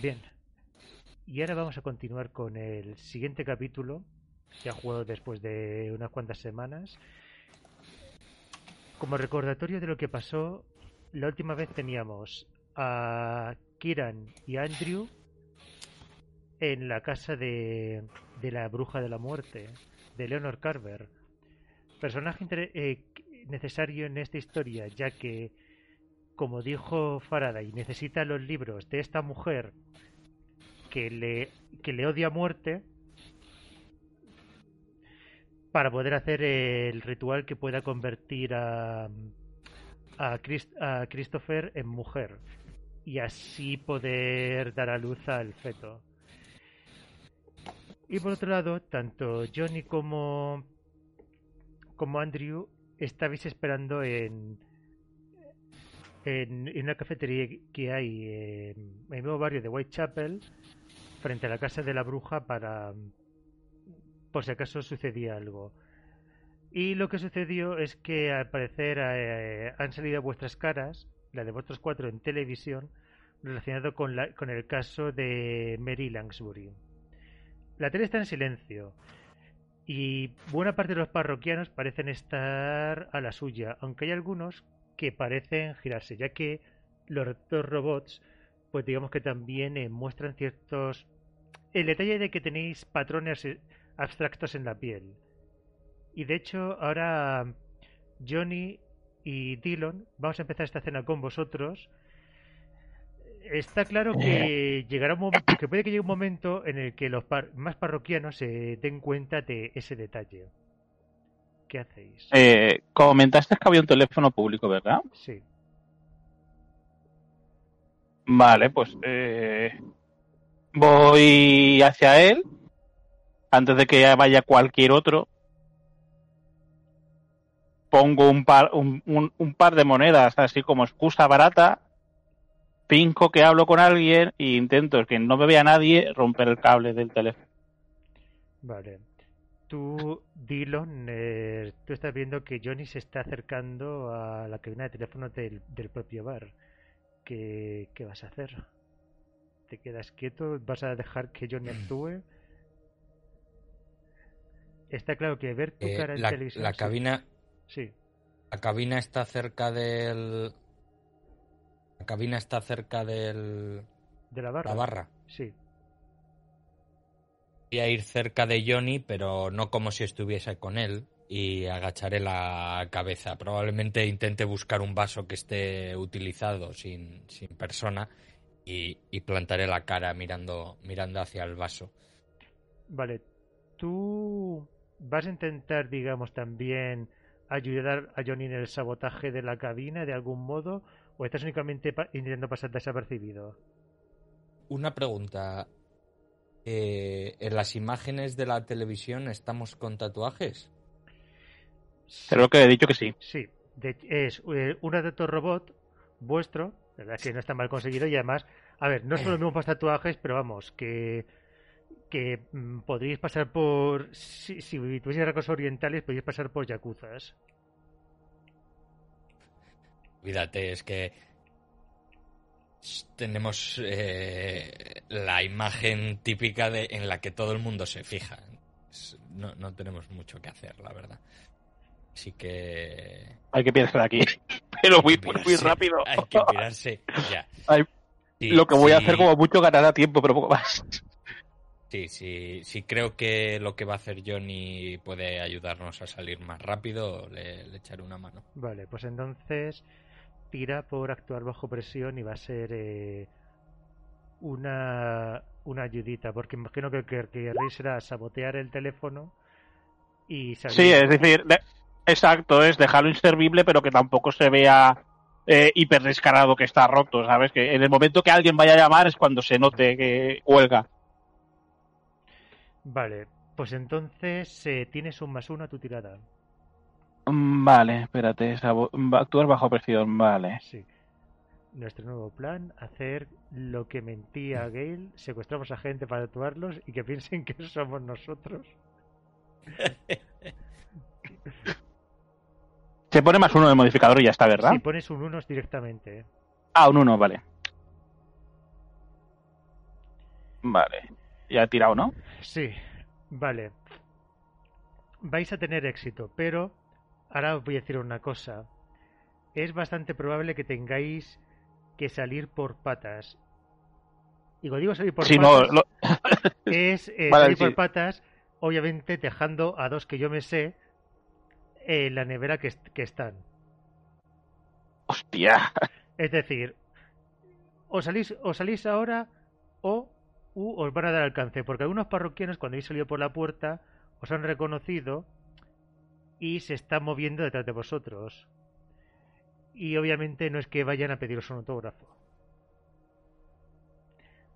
Bien. Y ahora vamos a continuar con el siguiente capítulo, que ha jugado después de unas cuantas semanas. Como recordatorio de lo que pasó, la última vez teníamos a Kiran y Andrew en la casa de, de la bruja de la muerte, de Leonor Carver. Personaje eh, necesario en esta historia, ya que, como dijo Faraday, necesita los libros de esta mujer que le, que le odia muerte para poder hacer el ritual que pueda convertir a, a, a Christopher en mujer y así poder dar a luz al feto. Y por otro lado, tanto Johnny como, como Andrew estabais esperando en, en, una cafetería que hay en, el nuevo barrio de Whitechapel, frente a la casa de la bruja, para por si acaso sucedía algo. Y lo que sucedió es que al parecer eh, han salido vuestras caras, la de vuestros cuatro en televisión, relacionado con, la, con el caso de Mary Langsbury. La tele está en silencio y buena parte de los parroquianos parecen estar a la suya, aunque hay algunos que parecen girarse, ya que los dos robots, pues digamos que también eh, muestran ciertos... El detalle de que tenéis patrones eh, abstractos en la piel. Y de hecho, ahora Johnny y Dylan, vamos a empezar esta cena con vosotros está claro que llegará un momento, que puede que llegue un momento en el que los más parroquianos se den cuenta de ese detalle. ¿Qué hacéis? Eh, comentaste que había un teléfono público, ¿verdad? Sí. Vale, pues eh, voy hacia él antes de que vaya cualquier otro. Pongo un par, un par de monedas así como excusa barata finco que hablo con alguien e intento que no me vea nadie romper el cable del teléfono. Vale. Tú, Dylan, eh, tú estás viendo que Johnny se está acercando a la cabina de teléfono del, propio bar. ¿Qué, vas a hacer? ¿Te quedas quieto? ¿Vas a dejar que Johnny actúe? Está claro que ver tu eh, cara en la, televisión. La cabina. Sí. La cabina está cerca del, la cabina está cerca del... ¿De la barra? La barra. Sí. Voy a ir cerca de Johnny, pero no como si estuviese con él, y agacharé la cabeza. Probablemente intente buscar un vaso que esté utilizado sin, sin persona y, y, plantaré la cara mirando, mirando hacia el vaso. Vale. ¿Tú vas a intentar, digamos, también ayudar a Johnny en el sabotaje de la cabina de algún modo? ¿O estás únicamente intentando pasar desapercibido? Una pregunta. Eh, ¿En las imágenes de la televisión estamos con tatuajes? Creo que he dicho que sí. Sí. es eh, un adaptor robot vuestro, verdad que no está mal conseguido y además, a ver, no son los mismos tatuajes, pero vamos, que que mm, podríais pasar por si, si tuvieseis rasgos orientales podríais pasar por yakuzas. Olvídate, es que tenemos eh, la imagen típica de, en la que todo el mundo se fija. No, no tenemos mucho que hacer, la verdad. Así que. Hay que pirarse de aquí. Pero muy, muy rápido. Hay que pirarse ya. lo que voy a hacer como mucho ganará tiempo, pero poco más. Sí, sí, sí creo que lo que va a hacer Johnny puede ayudarnos a salir más rápido, le, le echaré una mano. Vale, pues entonces tira por actuar bajo presión y va a ser eh, una, una ayudita, porque imagino que, que, que será sabotear el teléfono y salir. Sí, es decir, exacto, es dejarlo inservible, pero que tampoco se vea eh, hiper descarado que está roto, ¿sabes? Que en el momento que alguien vaya a llamar es cuando se note que huelga. Vale, pues entonces eh, tienes un más uno a tu tirada. Mm, vale, espérate, actuar bajo presión, vale. Sí. Nuestro nuevo plan, hacer lo que mentía Gale, secuestramos a gente para actuarlos y que piensen que somos nosotros. Se pone más uno de modificador y ya está, ¿verdad? Si pones un uno directamente. Ah, un uno, vale. Vale. Ya he tirado, ¿no? Sí, vale. Vais a tener éxito, pero ahora os voy a decir una cosa. Es bastante probable que tengáis que salir por patas. Y cuando digo salir por Sí, no, patas, es eh, Vale, salir por patas, obviamente dejando a dos que yo me sé en la nevera que, est- que están. Hostia. Es decir, o salís, o salís ahora o u os van a dar alcance, porque algunos parroquianos cuando habéis salido por la puerta os han reconocido y se están moviendo detrás de vosotros. Y obviamente no es que vayan a pediros un autógrafo.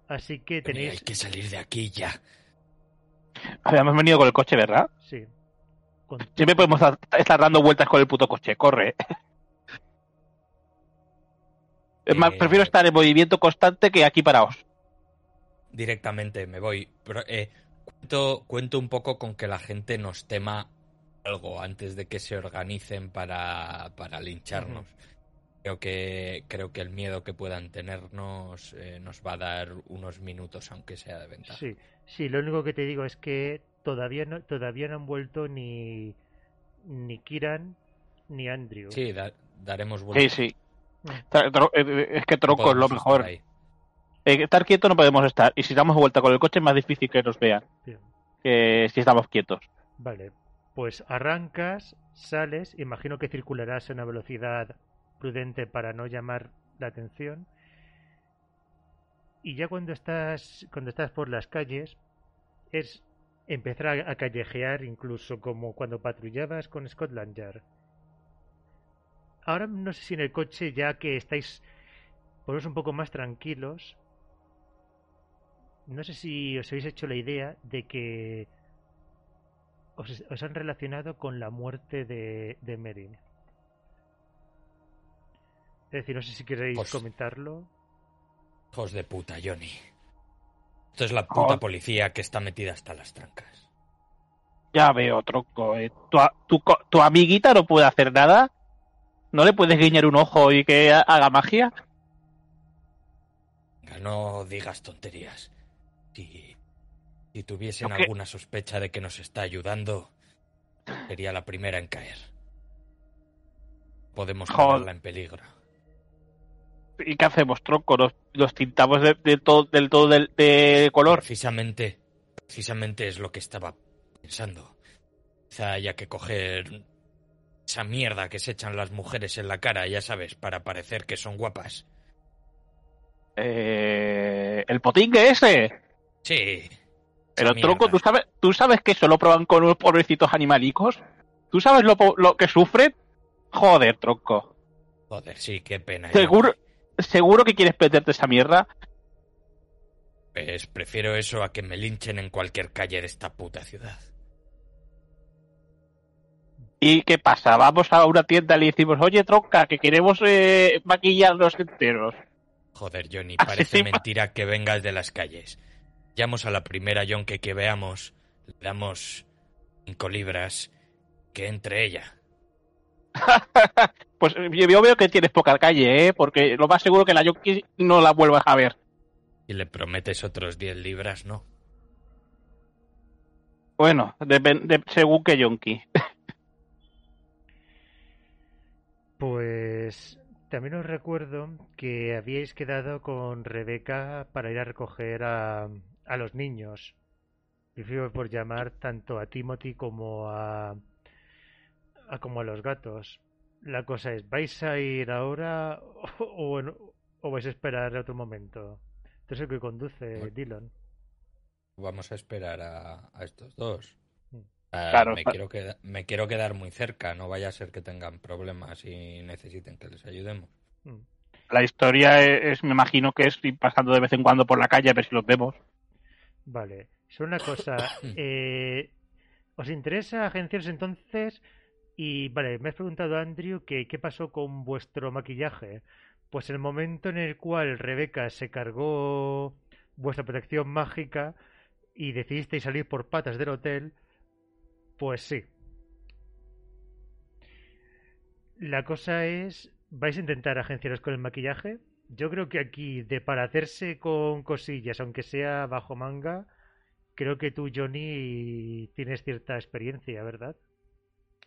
Así que Johnny, hay tenéis... que salir de aquí ya. Habíamos venido con el coche, ¿verdad? Sí. Con Siempre podemos estar- dando vueltas con el puto coche. Corre. Es más, Eh, prefiero estar en movimiento constante que aquí parados. Directamente me voy. Pero, eh, cuento, cuento un poco con que la gente nos tema algo antes de que se organicen para, para lincharnos. Creo que, creo que el miedo que puedan tenernos eh, nos va a dar unos minutos, aunque sea de ventaja. Sí, sí, lo único que te digo es que todavía no, todavía no han vuelto ni, ni Kiran ni Andrew. Sí, da- daremos Sí, vueltas. sí. Mm. Tro- eh, Es que No tronco es lo estar mejor. Eh, estar quieto no podemos estar. Y si damos vuelta con el coche es más difícil que nos vean Bien. que si estamos quietos. Vale, pues arrancas, sales, imagino que circularás a una velocidad prudente para no llamar la atención. Y ya cuando estás cuando estás por las calles es empezar a, callejear incluso como cuando patrullabas con Scotland Yard. Ahora no sé si en el coche ya que estáis poneros un poco más tranquilos. No sé si os habéis hecho la idea de que os, os han relacionado con la muerte de, de Merin. Es decir, no sé si queréis Pues- comentarlo. Hijos de puta, Johnny. Esto es la puta Joder. policía que está metida hasta las trancas. Ya veo, tronco. eh. ¿Tu, a- tu, co- tu amiguita no puede hacer nada? ¿No le puedes guiñar un ojo y que ha- haga magia? Venga, no digas tonterías. Si, si tuviesen alguna sospecha de que nos está ayudando, sería la primera en caer. Podemos ponerla en peligro. ¿Y qué hacemos, tronco? ¿Los, los tintamos de, de todo, del todo de color? Precisamente, precisamente es lo que estaba pensando. Quizá haya que coger esa mierda que se echan las mujeres en la cara, ya sabes, para parecer que son guapas. Eh, ¿El potingue ese? Sí. Pero esa tronco, mierda. ¿tú sabes, ¿tú sabes que eso lo prueban con unos pobrecitos animalicos? ¿Tú sabes lo, lo que sufren? Joder, tronco. Joder, sí, qué pena. Seguro, seguro que quieres meterte esa mierda. Pues prefiero eso a que me linchen en cualquier calle de esta puta ciudad. ¿Y qué pasa? Vamos a una tienda y le decimos, oye, tronca, que queremos eh, maquillarnos enteros. Joder, Johnny, parece mentira que vengas de las calles. Llamos a la primera yonke que veamos, le damos cinco libras, que entre ella. Pues yo veo que tienes poca calle, ¿eh? Porque lo más seguro que la Yonki no la vuelvas a ver. Y le prometes otros diez libras, ¿no? Bueno, de- según que Yonki. Pues también os recuerdo que habíais quedado con Rebeca para ir a recoger a, a los niños. Prefiero por llamar tanto a Timothy como a, a como a los gatos. La cosa es, ¿vais a ir ahora o, o, vais a esperar a otro momento? Esto es el que conduce Bueno. Dylan. Vamos a esperar a, a estos dos. Mm. Ah, Claro, me, quiero queda- me quiero quedar muy cerca, no vaya a ser que tengan problemas y necesiten que les ayudemos. Mm. La historia es, me imagino que es ir pasando de vez en cuando por la calle a ver si los vemos. Vale, solo una cosa. eh, ¿Os interesa agenciaros entonces? Y vale, me has preguntado, Andrew, que qué pasó con vuestro maquillaje. Pues el momento en el cual Rebeca se cargó vuestra protección mágica y decidisteis salir por patas del hotel, pues sí. La cosa es, ¿vais a intentar agenciaros con el maquillaje? Yo creo que aquí, de para hacerse con cosillas, aunque sea bajo manga, creo que tú, Johnny, tienes cierta experiencia, ¿verdad?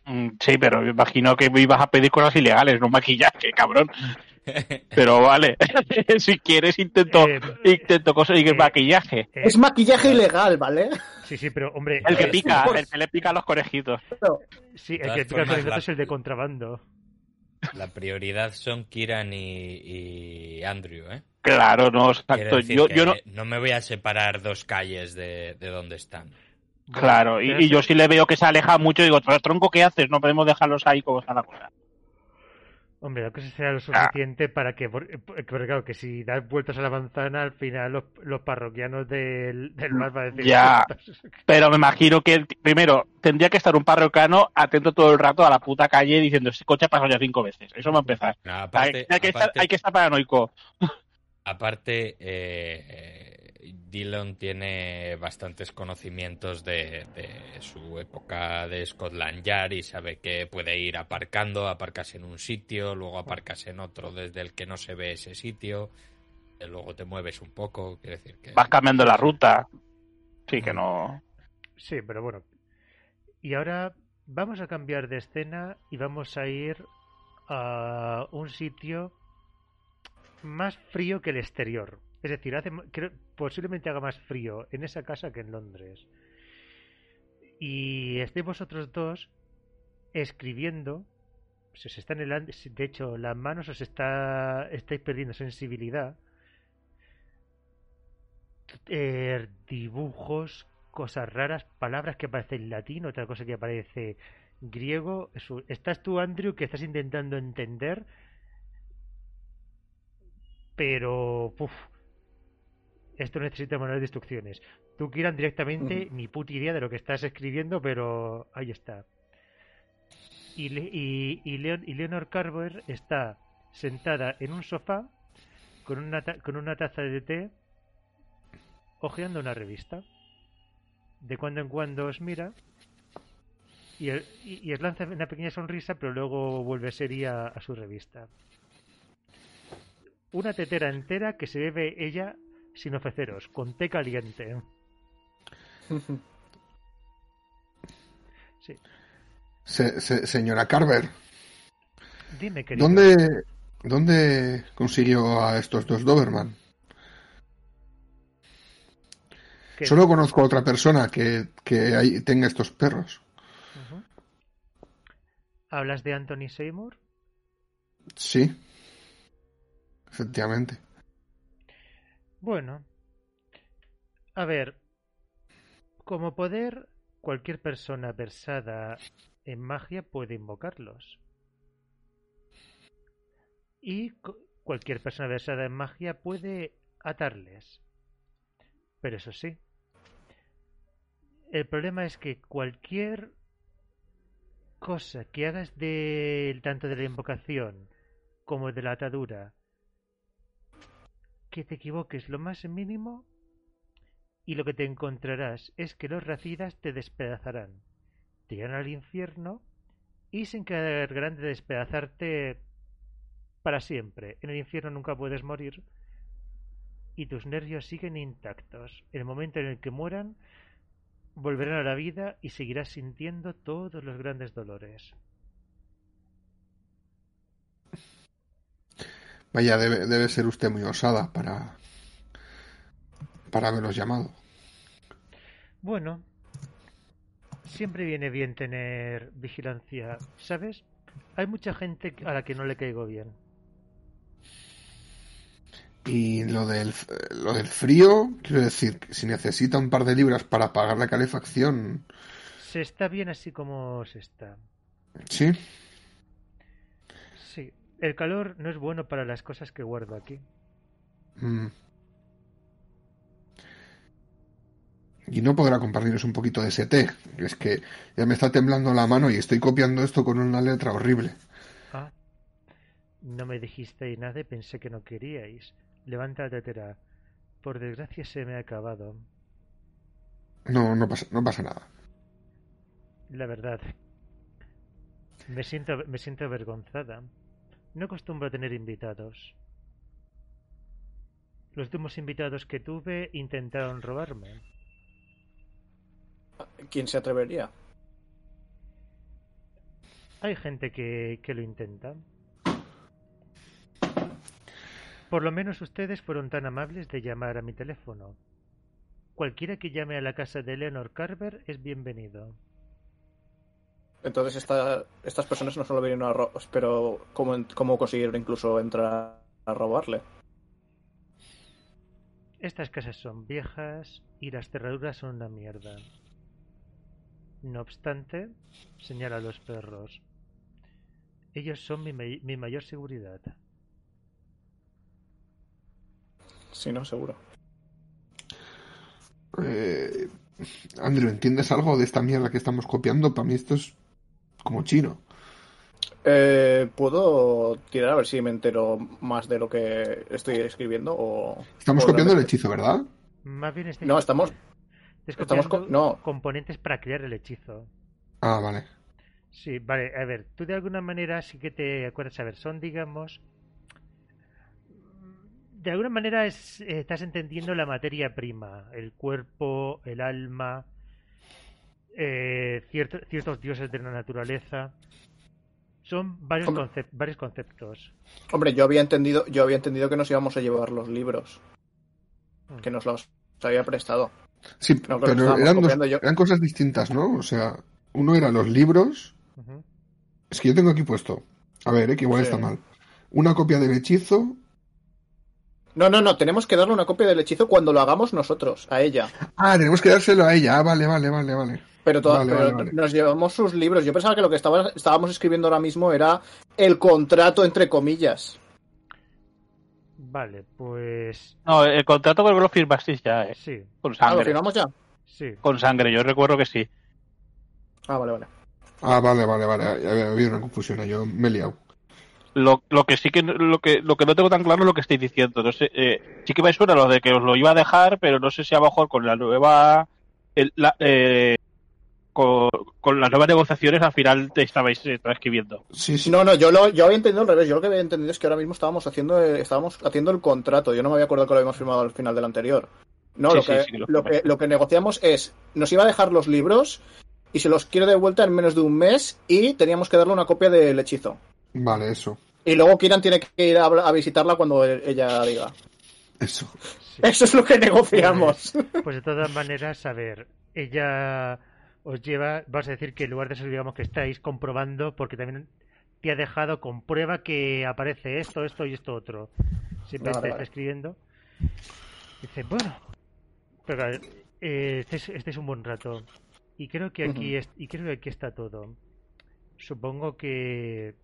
Mm, Sí, pero me imagino que me ibas a pedir cosas ilegales, no maquillaje, cabrón. Pero vale, si quieres intento, Eh, intento conseguir eh, maquillaje. Eh, Es maquillaje ilegal, ¿vale? Sí, sí, pero hombre, El que eh, pica, el que le pica a los conejitos. sí, el que pica formas, los la- es el de contrabando. La prioridad son Kiran y, y Andrew, ¿eh? Claro, no, exacto. decir Yo, que yo no, no me voy a separar dos calles de, de donde están. Bueno, claro, y, y yo si le veo que se aleja mucho, digo, tronco, ¿qué haces? No podemos dejarlos ahí como está la cosa. Hombre, la cosa será lo Ah. suficiente para que, eh, porque claro, que si das vueltas a la manzana, al final los, los parroquianos del, del bar van a decir... Ya. Pero me imagino que, primero, tendría que estar un parroquiano atento todo el rato a la puta calle diciendo, este coche ha pasado ya cinco veces. Eso va a empezar. No, Hay, aparte, hay que estar, hay que estar paranoico. aparte, eh, eh, Dillon tiene bastantes conocimientos de, de su época de Scotland Yard y sabe que puede ir aparcando, aparcas en un sitio, luego aparcas en otro desde el que no se ve ese sitio, y luego te mueves un poco, quiere decir que... Vas cambiando la ruta. Sí, que no. Sí, pero bueno. Y ahora vamos a cambiar de escena y vamos a ir a un sitio más frío que el exterior. Es decir, hace, creo- posiblemente haga más frío en esa casa que en Londres. Y estéis vosotros dos escribiendo. Se os están helando, de hecho, las manos os está, estáis perdiendo sensibilidad. Eh, dibujos, cosas raras, palabras que aparecen latín, otra cosa que aparece griego. Estás tú, Andrew, que estás intentando entender, pero puf, esto necesita manual de instrucciones. Tú, Kiran, directamente ni puta idea de lo que estás escribiendo, pero ahí está. Y, Le- y, y, Leon- y Leonor Carver está sentada en un sofá con una, ta- con una taza de té hojeando una revista. De cuando en cuando os mira y, el- y- y os lanza una pequeña sonrisa, pero luego vuelve seria a su revista. Una tetera entera que se bebe ella sin ofreceros, con té caliente. Sí. Se- se- señora Carver, Dime, querido. ¿dónde, ¿dónde consiguió a estos dos Doberman? ¿Qué? Solo conozco a otra persona que, que tenga estos perros. ¿Hablas de Anthony Seymour? Sí. Efectivamente. Bueno, a ver, como poder, cualquier persona versada en magia puede invocarlos. Y cu- cualquier persona versada en magia puede atarles. Pero eso sí, el problema es que cualquier cosa que hagas de tanto de la invocación como de la atadura que te equivoques lo más mínimo y lo que te encontrarás es que los racidas te despedazarán, te irán al infierno y se encargarán de despedazarte para siempre. En el infierno nunca puedes morir y tus nervios siguen intactos. En el momento en el que mueran, volverán a la vida y seguirás sintiendo todos los grandes dolores. Vaya, debe, debe ser usted muy osada para, para haberlos llamado. Bueno, siempre viene bien tener vigilancia, ¿sabes? Hay mucha gente a la que no le caigo bien. Y lo del, lo del frío, quiero decir, si necesita un par de libras para pagar la calefacción, Se está bien así como se está. sí. El calor no es bueno para las cosas que guardo aquí. Mm. Y no podrá compartirnos un poquito de ese té. Es que ya me está temblando la mano y estoy copiando esto con una letra horrible. Ah, no me dijisteis nada y pensé que no queríais. Levanta la tetera. Por desgracia se me ha acabado. No, no pasa, no pasa nada. La verdad. Me siento, me siento avergonzada. No acostumbro a tener invitados. Los últimos invitados que tuve intentaron robarme. ¿Quién se atrevería? Hay gente que, que lo intenta. Por lo menos ustedes fueron tan amables de llamar a mi teléfono. Cualquiera que llame a la casa de Leonor Carver es bienvenido. Entonces esta- estas personas no solo vinieron a robar, pero ¿cómo, ¿cómo consiguieron incluso entrar a robarle? Estas casas son viejas y las cerraduras son una mierda. No obstante, señala a los perros. Ellos son mi, mi mayor seguridad. Sí, no, seguro. Eh, Andrew, ¿entiendes algo de esta mierda que estamos copiando? Para mí esto es como chino. Eh, ¿Puedo tirar a ver si me entero más de lo que estoy escribiendo? O... Estamos o copiando el hechizo, ¿verdad? Más bien estáis, No, estamos... estamos co- no. componentes para crear el hechizo. Ah, vale. Sí, vale, a ver, tú de alguna manera sí que te acuerdas, a ver, son, digamos, de alguna manera es, estás entendiendo la materia prima, el cuerpo, el alma, eh, cierto- ciertos dioses de la naturaleza. Son varios, Hombre. varios conceptos. Hombre, yo había entendido, yo había entendido que nos íbamos a llevar los libros, Mm. que nos los había prestado. Sí, No, pero eran, dos- cosas distintas, ¿no? O sea, uno era los libros. Es que yo tengo aquí puesto. A ver, eh, que igual Sí. está mal. Una copia del hechizo. No, no, no, tenemos que darle una copia del hechizo cuando lo hagamos nosotros, a ella. Ah, tenemos que dárselo a ella. Ah, vale, vale, vale, vale. Pero, toda- Vale, pero vale, vale. nos llevamos sus libros. Yo pensaba que lo que estaba- estábamos escribiendo ahora mismo era el contrato, entre comillas. Vale, pues No, el contrato creo que lo firmasteis ya, eh, sí, con Ah, ¿lo sangre. firmamos ya? sí. Con sangre, yo recuerdo que sí. Ah, vale, vale. Ah, vale, vale, vale. Había, una confusión. Yo me he liado. Lo, lo que sí que lo que lo que no tengo tan claro es lo que estáis diciendo. No sé, eh, sí que me suena lo de que os lo iba a dejar, pero no sé si a lo mejor con la nueva el- la- eh, con, con las nuevas negociaciones al final te estabais eh, transcribiendo. Sí, sí. No, no, yo, lo, yo había entendido al revés. Yo lo que había entendido es que ahora mismo estábamos haciendo, eh, estábamos haciendo el contrato. Yo no me había acordado que lo habíamos firmado al final del anterior. No, Sí, lo, sí, que, sí que lo lo, que, lo que negociamos es, nos iba a dejar los libros y se los quiere de vuelta en menos de un mes y teníamos que darle una copia del hechizo. Vale, eso. Y luego Kiran tiene que ir a, a visitarla cuando e- ella diga. Eso. sí. Eso es lo que negociamos. Pues de todas maneras, a ver, ella os lleva, vas a decir que en lugar de eso, digamos que estáis comprobando, porque también te ha dejado con prueba que aparece esto, esto y esto otro. Siempre Vale, te está vale. escribiendo. Dice, bueno, pero eh, este, es, este es un buen rato. Y creo que aquí es, y creo que aquí está todo. Supongo que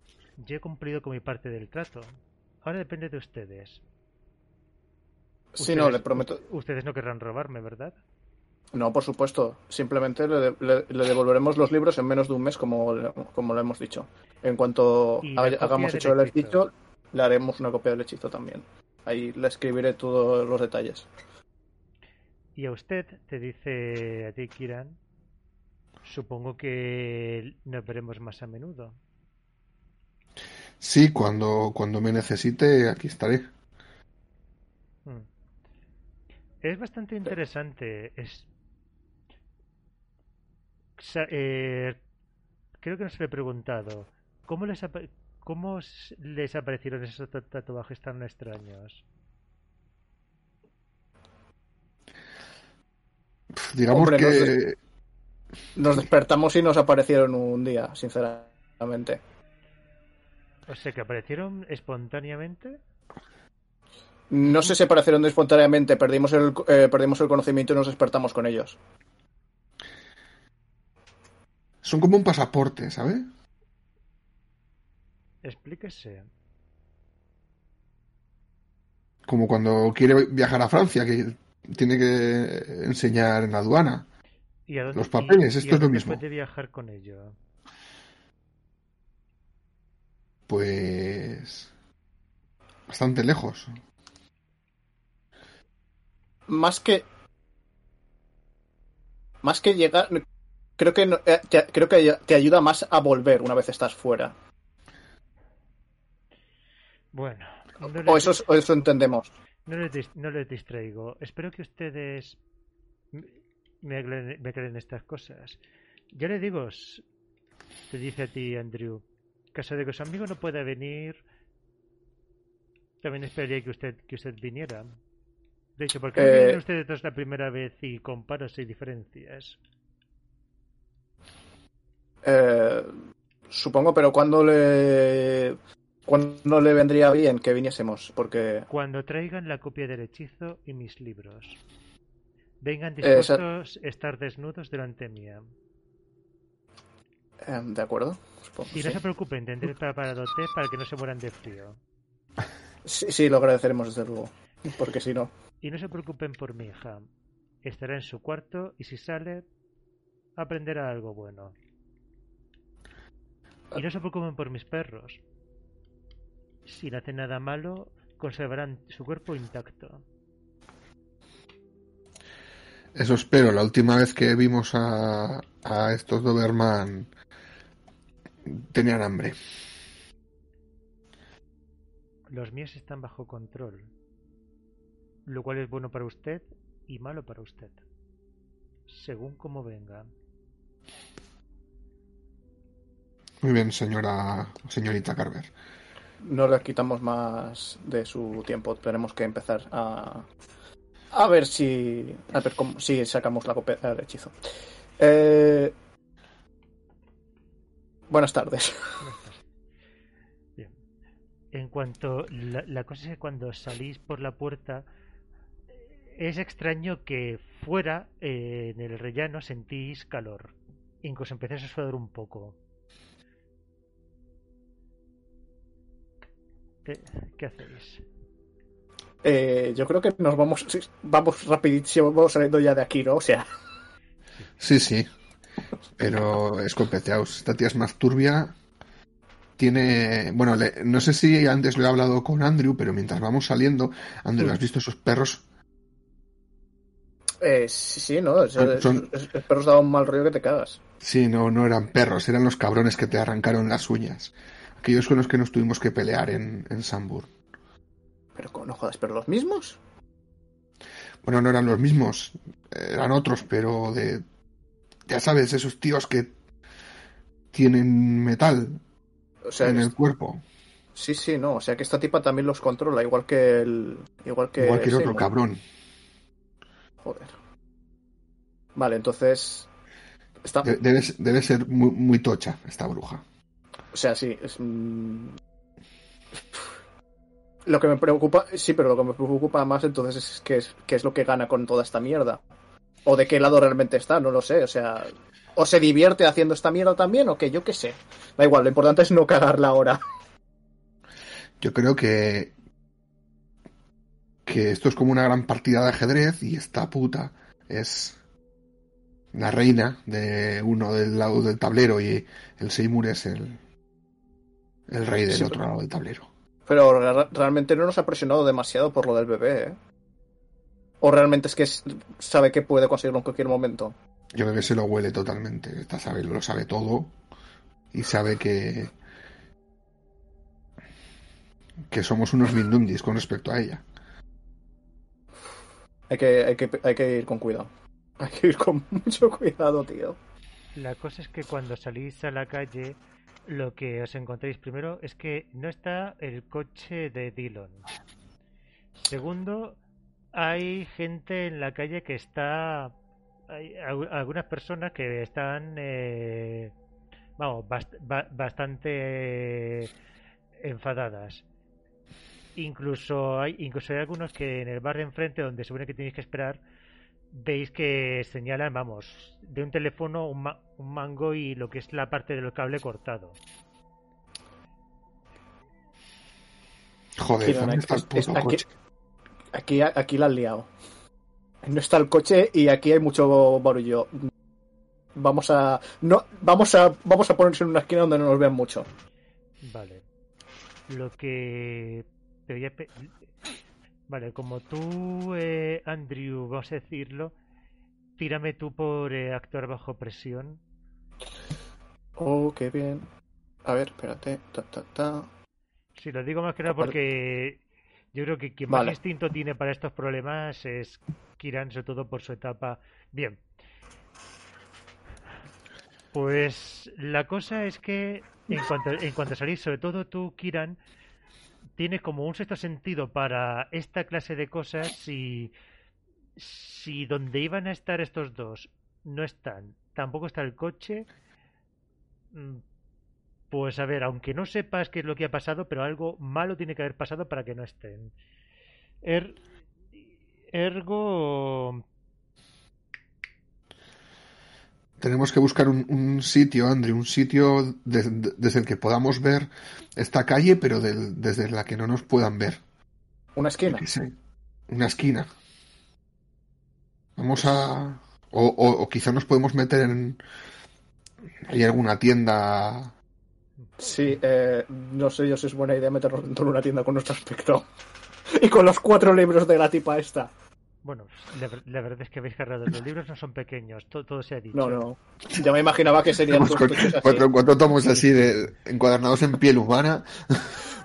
ya he cumplido con mi parte del trato. Ahora depende de ustedes. Sí, no, le Ustedes- prometo. Ustedes no querrán robarme, ¿verdad? No, por supuesto. Simplemente le, le- le devolveremos los libros en menos de un mes, como, como lo hemos dicho. En cuanto hagamos hecho el hechizo, le haremos una copia del hechizo también. Ahí le escribiré todos los detalles. Y a usted te dice a ti, Kiran, supongo que nos veremos más a menudo. Sí, cuando, cuando me necesite, aquí estaré. Hmm. Es bastante interesante. Es... Eh, Creo que no se lo he preguntado. ¿Cómo les, cómo les aparecieron esos ta- tatuajes tan extraños? Digamos Hombre, que Nos despertamos y nos aparecieron un día, sinceramente. O sea, que aparecieron espontáneamente. No sé si aparecieron espontáneamente, perdimos el, eh, perdimos el conocimiento y nos despertamos con ellos. son como un pasaporte, ¿sabes? Explíquese. Como cuando quiere viajar a Francia, que tiene que enseñar en la aduana. ¿Y a dónde- Los papeles, y- y esto a es lo dónde mismo. puede viajar con ello? Pues bastante lejos. Más que. Más que llegar. Creo que, no- eh, te, creo que te ayuda más a volver una vez estás fuera. Bueno, no O eso, es- o eso entendemos. No les, no les distraigo. Espero que ustedes me me aclaren estas cosas. Ya le digo, te dice a ti, Andrew, caso de que su amigo no pueda venir, también esperaría que usted que usted viniera. De hecho, ¿por qué no Eh, vienen ustedes dos la primera vez y comparas y diferencias? Eh, supongo, pero ¿cuándo le... ¿Cuándo le vendría bien que viniésemos? Porque... Cuando traigan la copia del hechizo y mis libros. Vengan Eh, esa- dispuestos a estar desnudos delante mía. Eh, de acuerdo. supongo, Y sí. no se preocupen, tendré preparado té para que no se mueran de frío. Sí, sí, lo agradeceremos desde luego. Porque si no... Y no se preocupen por mi hija. Estará en su cuarto y si sale, aprenderá algo bueno. Y no se preocupen por mis perros. Si no hacen nada malo, conservarán su cuerpo intacto. Eso espero. La última vez que vimos a, a estos Doberman tenían hambre. Los míos están bajo control. Lo cual es bueno para usted y malo para usted. Según como venga. Muy bien, señora, señorita Carver. No le quitamos más de su tiempo. Tenemos que empezar a... A ver si... A ver cómo, si sacamos la copia del hechizo. Eh, Buenas tardes. Bien. En cuanto. La, la cosa es que cuando salís por la puerta. Es extraño que fuera, eh, en el rellano, sentís calor. Incluso empezáis a sudar un poco. ¿Qué, qué hacéis? Eh, yo creo que nos vamos... Vamos rapidísimo, vamos saliendo ya de aquí, ¿no? O sea... Sí, sí. Pero escopeteaos. Esta tía es más turbia. Tiene. Bueno, le- no sé si antes lo he hablado con Andrew, pero mientras vamos saliendo, Andrew, Sí. ¿has visto esos perros? Eh, sí, sí, ¿no? Es, Son- es- son- es- el perro os daba un mal rollo que te cagas. Sí, no, no eran perros, eran los cabrones que te arrancaron las uñas. Aquellos con los que nos tuvimos que pelear en, en Sambur. Pero no jodas, ¿pero los mismos? Bueno, no eran los mismos, eran otros, pero de. Ya sabes, esos tíos que tienen metal O sea, en el cuerpo. sí, sí, no. O sea que esta tipa también los controla, igual que el... Igual que Igual que el otro Seymour. cabrón. Joder. Vale, entonces... Está... De- debe, debe ser muy, muy tocha esta bruja. O sea, sí, es... Lo que me preocupa... Sí, pero lo que me preocupa más entonces es qué es, qué es lo que gana con toda esta mierda. O de qué lado realmente está, no lo sé. O sea... O se divierte haciendo esta mierda también, o que yo qué sé. Da igual, lo importante es no cagarla ahora. Yo creo que. que esto es como una gran partida de ajedrez y esta puta es la reina de uno del lado del tablero y el Seymour es el, el rey del Sí, otro lado del tablero. Pero re- realmente no nos ha presionado demasiado por lo del bebé, ¿eh? O realmente es que sabe que puede conseguirlo en cualquier momento. Yo creo que se lo huele totalmente. Esta sabe, lo sabe todo y sabe que. que somos unos mindundis con respecto a ella. Hay que, hay que, hay que ir con cuidado. Hay que ir con mucho cuidado, tío. La cosa es que cuando salís a la calle, lo que os encontréis primero es que no está el coche de Dillon. Segundo, hay gente en la calle que está. Hay al- algunas personas que están. eh, vamos, bast- ba- bastante eh, enfadadas. Incluso hay, incluso hay algunos que en el bar de enfrente, donde supone que tenéis que esperar, veis que señalan, vamos, de un teléfono un, ma- un mango y lo que es la parte del cable cortado. Joder, ¿dónde está el puto coche? Aquí, aquí la han liado. No está el coche y aquí hay mucho barullo. Vamos a. No, vamos a. Vamos a ponerse en una esquina donde no nos vean mucho. Vale. Lo que te voy a pe- Vale, como tú, eh, Andrew, vamos a decirlo, tírame tú por eh, actuar bajo presión. Oh, qué bien. A ver, espérate. Ta, ta, ta. Si lo digo más que nada porque Yo creo que quien Vale. más instinto tiene para estos problemas es Kiran, sobre todo por su etapa. Bien. Pues la cosa es que en cuanto, en cuanto a salir, sobre todo tú, Kiran, tienes como un sexto sentido para esta clase de cosas y si donde iban a estar estos dos no están, tampoco está el coche, mm, pues a ver, aunque no sepas qué es lo que ha pasado, pero algo malo tiene que haber pasado para que no estén. Er- ergo, Tenemos que buscar un, un sitio, Andrew, un sitio de- de- desde el que podamos ver esta calle, pero desde la que no nos puedan ver. Una esquina. una esquina. Vamos a... O, o, o quizá nos podemos meter en... Hay alguna tienda... Sí, eh, no sé yo si es buena idea meternos dentro de una tienda con nuestro aspecto. Y con los cuatro libros de la tipa esta. bueno, la, ver- la verdad es que habéis cargado. Los libros no son pequeños, to- todo, se ha dicho. No, no. Ya me imaginaba que serían con coches así. cuatro, cuatro tomos así de encuadernados en piel humana.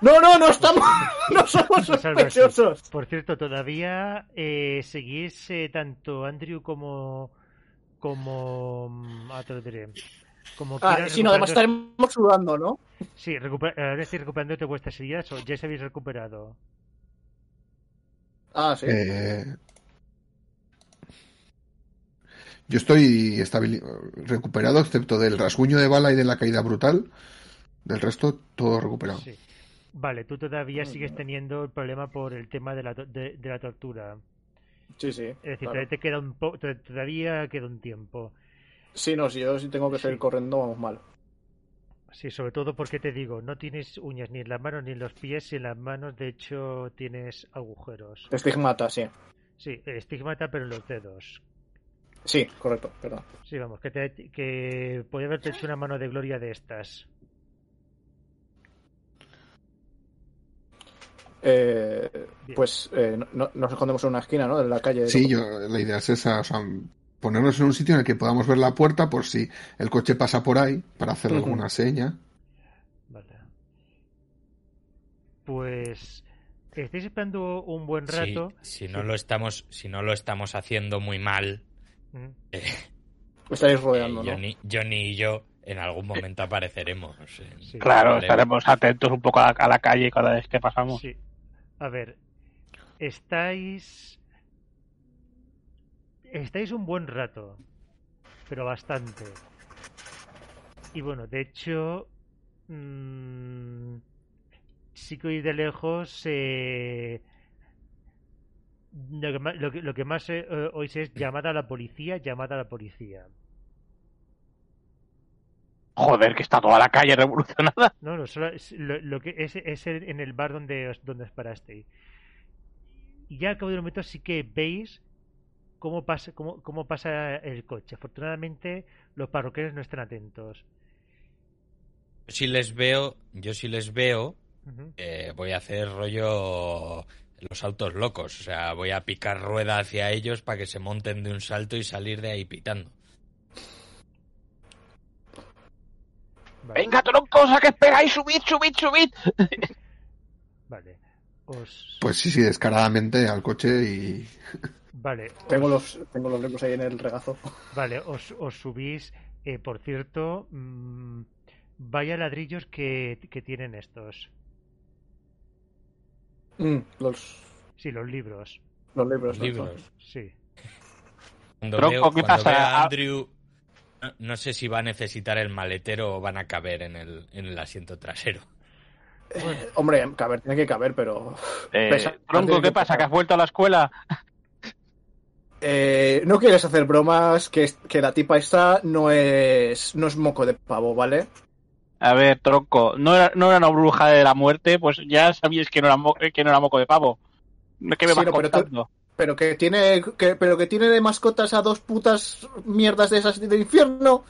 No, no, no estamos. No somos Es algo así. sospechosos. Por cierto, todavía eh, seguís eh, tanto Andrew como. como. mm, ah, te lo diré. Como Ah, sí, no, además estaremos sudando, ¿no? Sí, recuper- ahora estáis recuperándote vuestras heridas o ya se habéis recuperado. Ah, sí. Eh, Yo estoy estabili- recuperado, excepto del rasguño de bala y de la caída brutal. Del resto, todo recuperado. Sí. Vale, tú todavía sigues teniendo el problema por el tema de la, to- de, de la tortura. Sí, sí. Es decir, claro. todavía te queda un po- to- todavía queda un tiempo. Sí, no, si yo sí tengo que seguir Sí. corriendo, vamos mal. Sí, sobre todo porque te digo, no tienes uñas ni en las manos ni en los pies y en las manos de hecho tienes agujeros. Estigmata, sí. Sí, estigmata pero en los dedos. Sí, correcto, perdón. Sí, vamos, que, te, que podría haberte hecho una mano de gloria de estas. Eh, pues eh, no- no- nos escondemos en una esquina, ¿no? De la calle. Sí, yo, la idea es esa, o sea, ponernos en un sitio en el que podamos ver la puerta por si el coche pasa por ahí, para hacer alguna seña. Vale. Pues estáis esperando un buen Sí, rato. si no lo estamos, si no lo estamos haciendo muy mal, Mm, eh, Estáis eh, rodeando, ¿no? Johnny, Johnny y yo en algún momento apareceremos. Sí. Claro, Vale. estaremos atentos un poco a la, a la calle cada vez que pasamos. Sí. A ver, estáis. Estáis un buen rato, pero bastante. Y bueno, de hecho. mm, sí que oí de lejos. eh, lo, que más, lo, que, lo que más eh, oís es llamada a la policía, llamada a la policía. Joder, que está toda la calle revolucionada. No, no, solo es- lo, lo que es, es el- en el bar donde os, donde os parasteis. Y ya al cabo de un momento sí que veis cómo pasa, cómo, cómo pasa el coche. Afortunadamente los parroquianos no están atentos. Yo si les veo, yo si les veo, eh, voy a hacer rollo los autos locos. O sea, voy a picar rueda hacia ellos para que se monten de un salto y salir de ahí pitando. Vale, Venga, troncos, ¿a qué esperáis? Subid, subid, subid. vale. Os, Pues sí, sí, descaradamente al coche y... vale, Tengo os- los, tengo los libros ahí en el regazo. Vale, os, os subís. eh, por cierto, mm, vaya ladrillos que, que tienen estos. Mm, los, Sí, los libros. los libros. ¿no? Libros. Sí. Cuando Tronco, veo, ¿qué cuando pasa? a Ah. Andrew, no, no sé si va a necesitar el maletero o van a caber en el, en el asiento trasero. Hombre, caber, tiene que caber, pero. Eh, tiene ¿qué pasa? ¿Que has vuelto a la escuela? Eh, no quieres hacer bromas, que, que la tipa esta no es, no es moco de pavo, ¿vale? A ver, tronco, ¿no era, no era una bruja de la muerte? Pues ya sabíais que no era, mo- que no era moco de pavo. ¿Qué me Sí, vas no, pero tú- contando? Pero que tiene, que, pero que tiene de mascotas a dos putas mierdas de esas de infierno,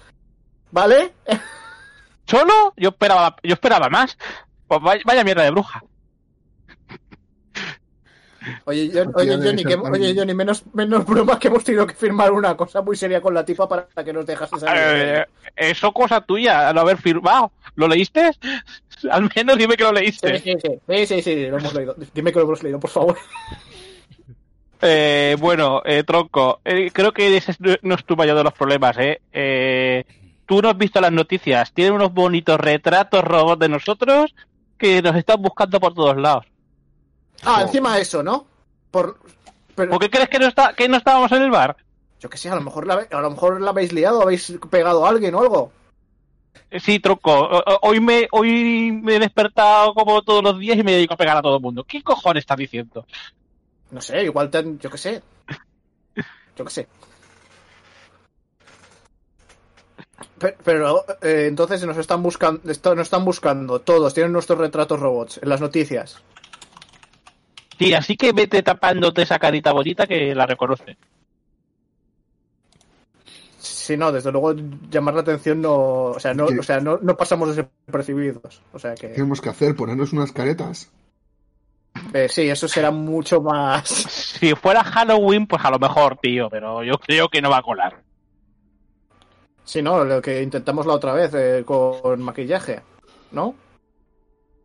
¿vale? ¿Solo? Yo esperaba, yo esperaba más. Pues vaya, vaya mierda de bruja. Oye, John- oye, Johnny, que- oye, Johnny, menos, menos bromas que hemos tenido que firmar una cosa muy seria con la tipa para que nos dejase salir. Eh, eso cosa tuya, al haber firmado. ¿Lo leíste? Al menos dime que lo leíste. Sí, sí, sí, sí, sí, sí, lo hemos leído. Dime que lo hemos leído, por favor. Eh, bueno, eh, Tronco, eh, creo que ese no es tu mayor de los problemas, ¿eh? eh tú no has visto las noticias. Tienen unos bonitos retratos robots de nosotros que nos están buscando por todos lados. Ah, encima eso, ¿no? Por, pero... ¿Por qué crees que no, está, que no estábamos en el bar? Yo qué sé, a lo mejor la, a lo mejor la habéis liado, habéis pegado a alguien o algo. Sí, Tronco. Hoy me, hoy me he despertado como todos los días y me dedico a pegar a todo el mundo. ¿Qué cojones estás diciendo? No sé, igual te yo qué sé. Yo qué sé. Pero, eh, entonces nos están buscando, nos están buscando todos, tienen nuestros retratos robots en las noticias. Sí, así que vete tapándote esa carita bonita que la reconoce. Sí, no, desde luego llamar la atención no, o sea, no, o sea, no, no pasamos desapercibidos. O sea que... ¿Qué tenemos que hacer? ¿Ponernos unas caretas? Eh, sí, eso será mucho más. Si fuera Halloween, pues a lo mejor, tío, pero yo creo que no va a colar. Sí, no, lo que intentamos la otra vez eh, con maquillaje, ¿no?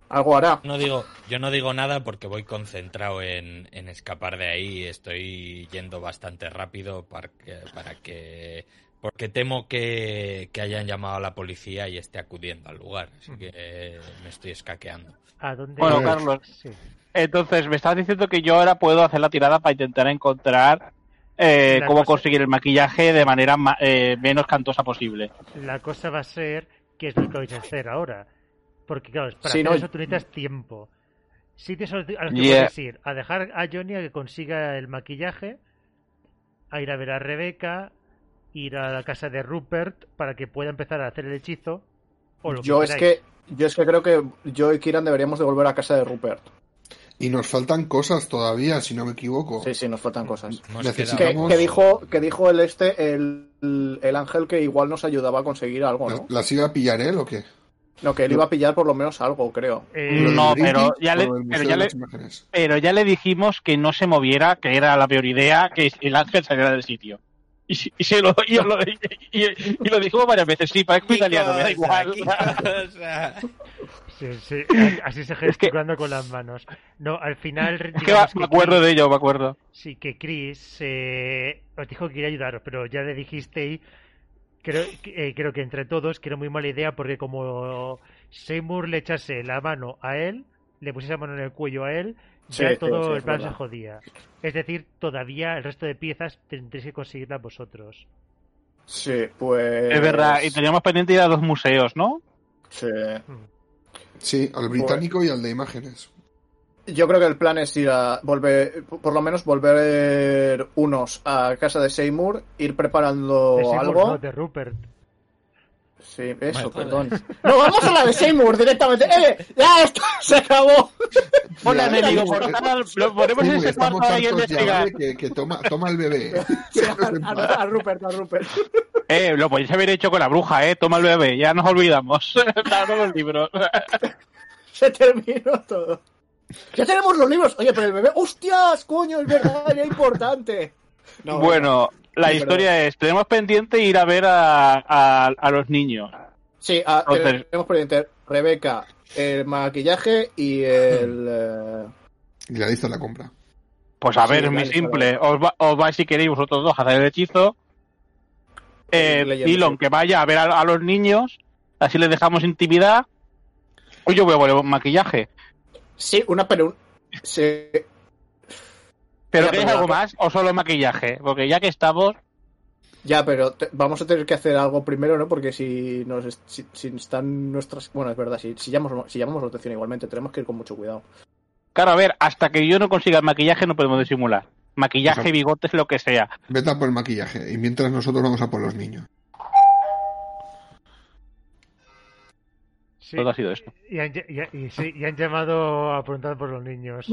Algo hará. No digo, yo no digo nada porque voy concentrado en, escapar de ahí. Estoy yendo bastante rápido para que, para que porque temo que, que, hayan llamado a la policía y esté acudiendo al lugar. Así que me estoy escaqueando. ¿A dónde bueno, Carlos, sí. Entonces, me estás diciendo que yo ahora puedo hacer la tirada para intentar encontrar eh, cómo conseguir el maquillaje de manera eh, menos cantosa posible. La cosa va a ser qué es lo que vais a hacer ahora. Porque, claro, para hacer eso tú necesitas tiempo. Sitios a los que puedes ir. A dejar a Johnny a que consiga el maquillaje, a ir a ver a Rebeca, ir a la casa de Rupert para que pueda empezar a hacer el hechizo. O lo yo es que yo es que creo que yo y Kiran deberíamos de volver a casa de Rupert. Y nos faltan cosas todavía, si no me equivoco. Sí, sí, nos faltan cosas. Necesitamos... Que, dijo, que dijo el este, el, el, ángel que igual nos ayudaba a conseguir algo, ¿no? ¿Las iba a pillar él o qué? No, que él iba a pillar por lo menos algo, creo. Eh, no, pero ya, le, pero ya le, pero, ya le, dijimos que no se moviera, que era la peor idea, que el ángel saliera del sitio. Y, y, se lo, y, lo, y, lo dijimos varias veces, sí, parezco italiano, me da igual. Sí, sí, así se gesticulando con las manos. No, al final. Es que me acuerdo de ello, me acuerdo. Sí, que Chris eh, os dijo que quería ayudaros, pero ya le dijisteis. Creo, eh, creo que entre todos, que era muy mala idea porque como Seymour le echase la mano a él, le pusiese la mano en el cuello a él, ya todo el plan se jodía. Es decir, todavía el resto de piezas tendréis que conseguirlas vosotros. Sí, pues. Es verdad, y teníamos pendiente ir a dos museos, ¿no? Sí. Hmm. Sí, al británico y al de imágenes. Yo creo que el plan es ir a volver, por lo menos volver unos a casa de Seymour, ir preparando algo. No, de Rupert. Sí, eso, perdón. No, vamos a la de Seymour directamente. ¡Eh! ¡Ya esto se acabó! Hola, enemigo portal. Lo ponemos en ese cuarto ahí investigar. Que, que toma, toma el bebé. a, a, Rupert, a Rupert. Eh, lo podéis haber hecho con la bruja, eh. Toma el bebé, ya nos olvidamos. Dame los libros. Se terminó todo. Ya tenemos los libros. Oye, pero el bebé. ¡Hostias! Coño, es verdad, era importante. bueno, la historia es: tenemos pendiente ir a ver a, a, los niños. Sí, tenemos pendiente Rebeca, el maquillaje y el. Eh, y la lista de la compra. Pues a ver, es muy simple. Os, os vais si queréis vosotros dos a hacer el hechizo eh, Elon que vaya a ver a, los niños, así les dejamos intimidad. Hoy yo voy a volver maquillaje. Sí, una pero ¿Pero qué algo más o solo maquillaje? Porque ya que estamos... Ya, pero vamos a tener que hacer algo primero, ¿no? Porque si nos si, están nuestras... Bueno, es verdad, si, si, llamamos, si llamamos la atención igualmente, tenemos que ir con mucho cuidado. Claro, a ver, hasta que yo no consiga el maquillaje no podemos disimular. Maquillaje, bigotes, lo que sea. Vete a por el maquillaje y mientras nosotros vamos a por los niños. Sí, Todo ha sido esto. Y han, y, han llamado a preguntar por los niños.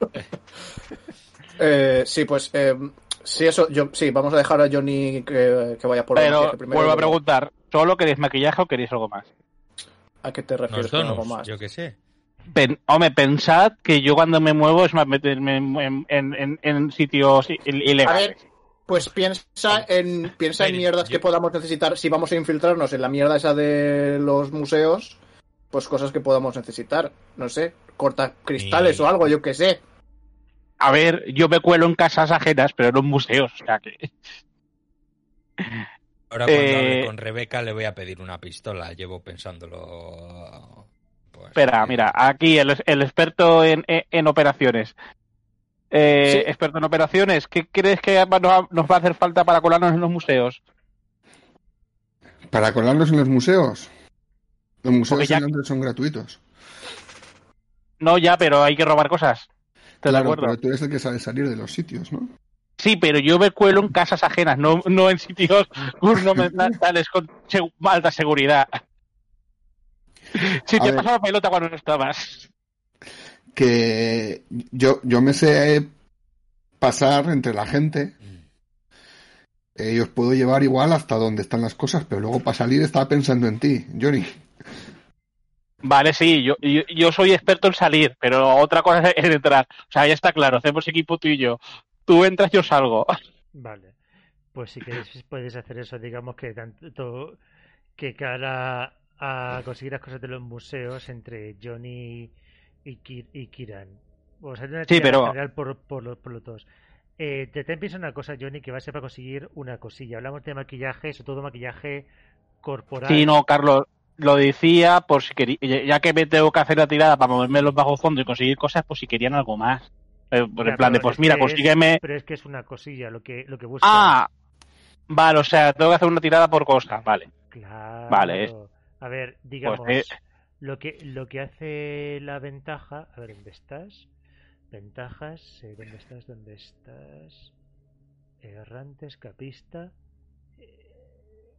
eh, sí, pues eh, sí, eso, yo, sí, vamos a dejar a Johnny que, vaya por Pero primero. Vuelvo a preguntar, ¿solo queréis maquillaje o queréis algo más? ¿A qué te refieres con algo más? Yo qué sé hombre, pensad que yo cuando me muevo es más meterme en, sitios ilegales. A ver, pues piensa en piensa en mierdas que podamos necesitar si vamos a infiltrarnos en la mierda esa de los museos pues cosas que podamos necesitar. No sé, corta cristales Y- o algo, yo que sé. A ver, yo me cuelo en casas ajenas, pero no en museos. O sea que. Ahora cuando hable Eh, con Rebeca le voy a pedir una pistola. Llevo pensándolo. pues, Espera, eh, mira, aquí el, el experto en, en- en operaciones. Eh, Sí. Experto en operaciones, ¿qué crees que nos va- a hacer falta para colarnos en los museos? Para colarlos en los museos. Los museos ya- en Londres son gratuitos. No, ya, pero hay que robar cosas. ¿Estás de Claro, pero tú eres el que sabe salir de los sitios, ¿no? Sí, pero yo me cuelo en casas ajenas, no, no en sitios gubernamentales con seg- alta seguridad. Si A te ver. pasaba pelota cuando no estabas. Que yo, yo me sé pasar entre la gente. Eh, y os puedo llevar igual hasta donde están las cosas, pero luego para salir estaba pensando en ti, Johnny. Vale, sí, yo, yo, yo soy experto en salir, pero otra cosa es entrar. O sea, ya está claro, hacemos equipo tú y yo. Tú entras, yo salgo. Vale. Pues si queréis puedes hacer eso, digamos que tanto que cara a conseguir las cosas de los museos entre Johnny y, Y Kiran. O sea, una Sí, pero- general por, por, los, por los dos. Eh, te, piensa una cosa, Johnny, que va a ser para conseguir una cosilla. Hablamos de maquillaje, sobre todo maquillaje corporal. Sí, no, Carlos, lo decía por si quería, ya que me tengo que hacer la tirada para moverme los bajos fondos y conseguir cosas, pues si querían algo más. Eh, por Ya, el plan de, pues es mira, es- consígueme. pero es que es una cosilla lo que, lo que buscas. Ah, vale, o sea, tengo que hacer una tirada por cosa, vale. Claro. Vale, A ver, digamos, eh. Lo que lo que hace la ventaja, a ver, ¿dónde estás? Ventajas, eh, ¿dónde estás? ¿Dónde estás? Errante, escapista. Eh,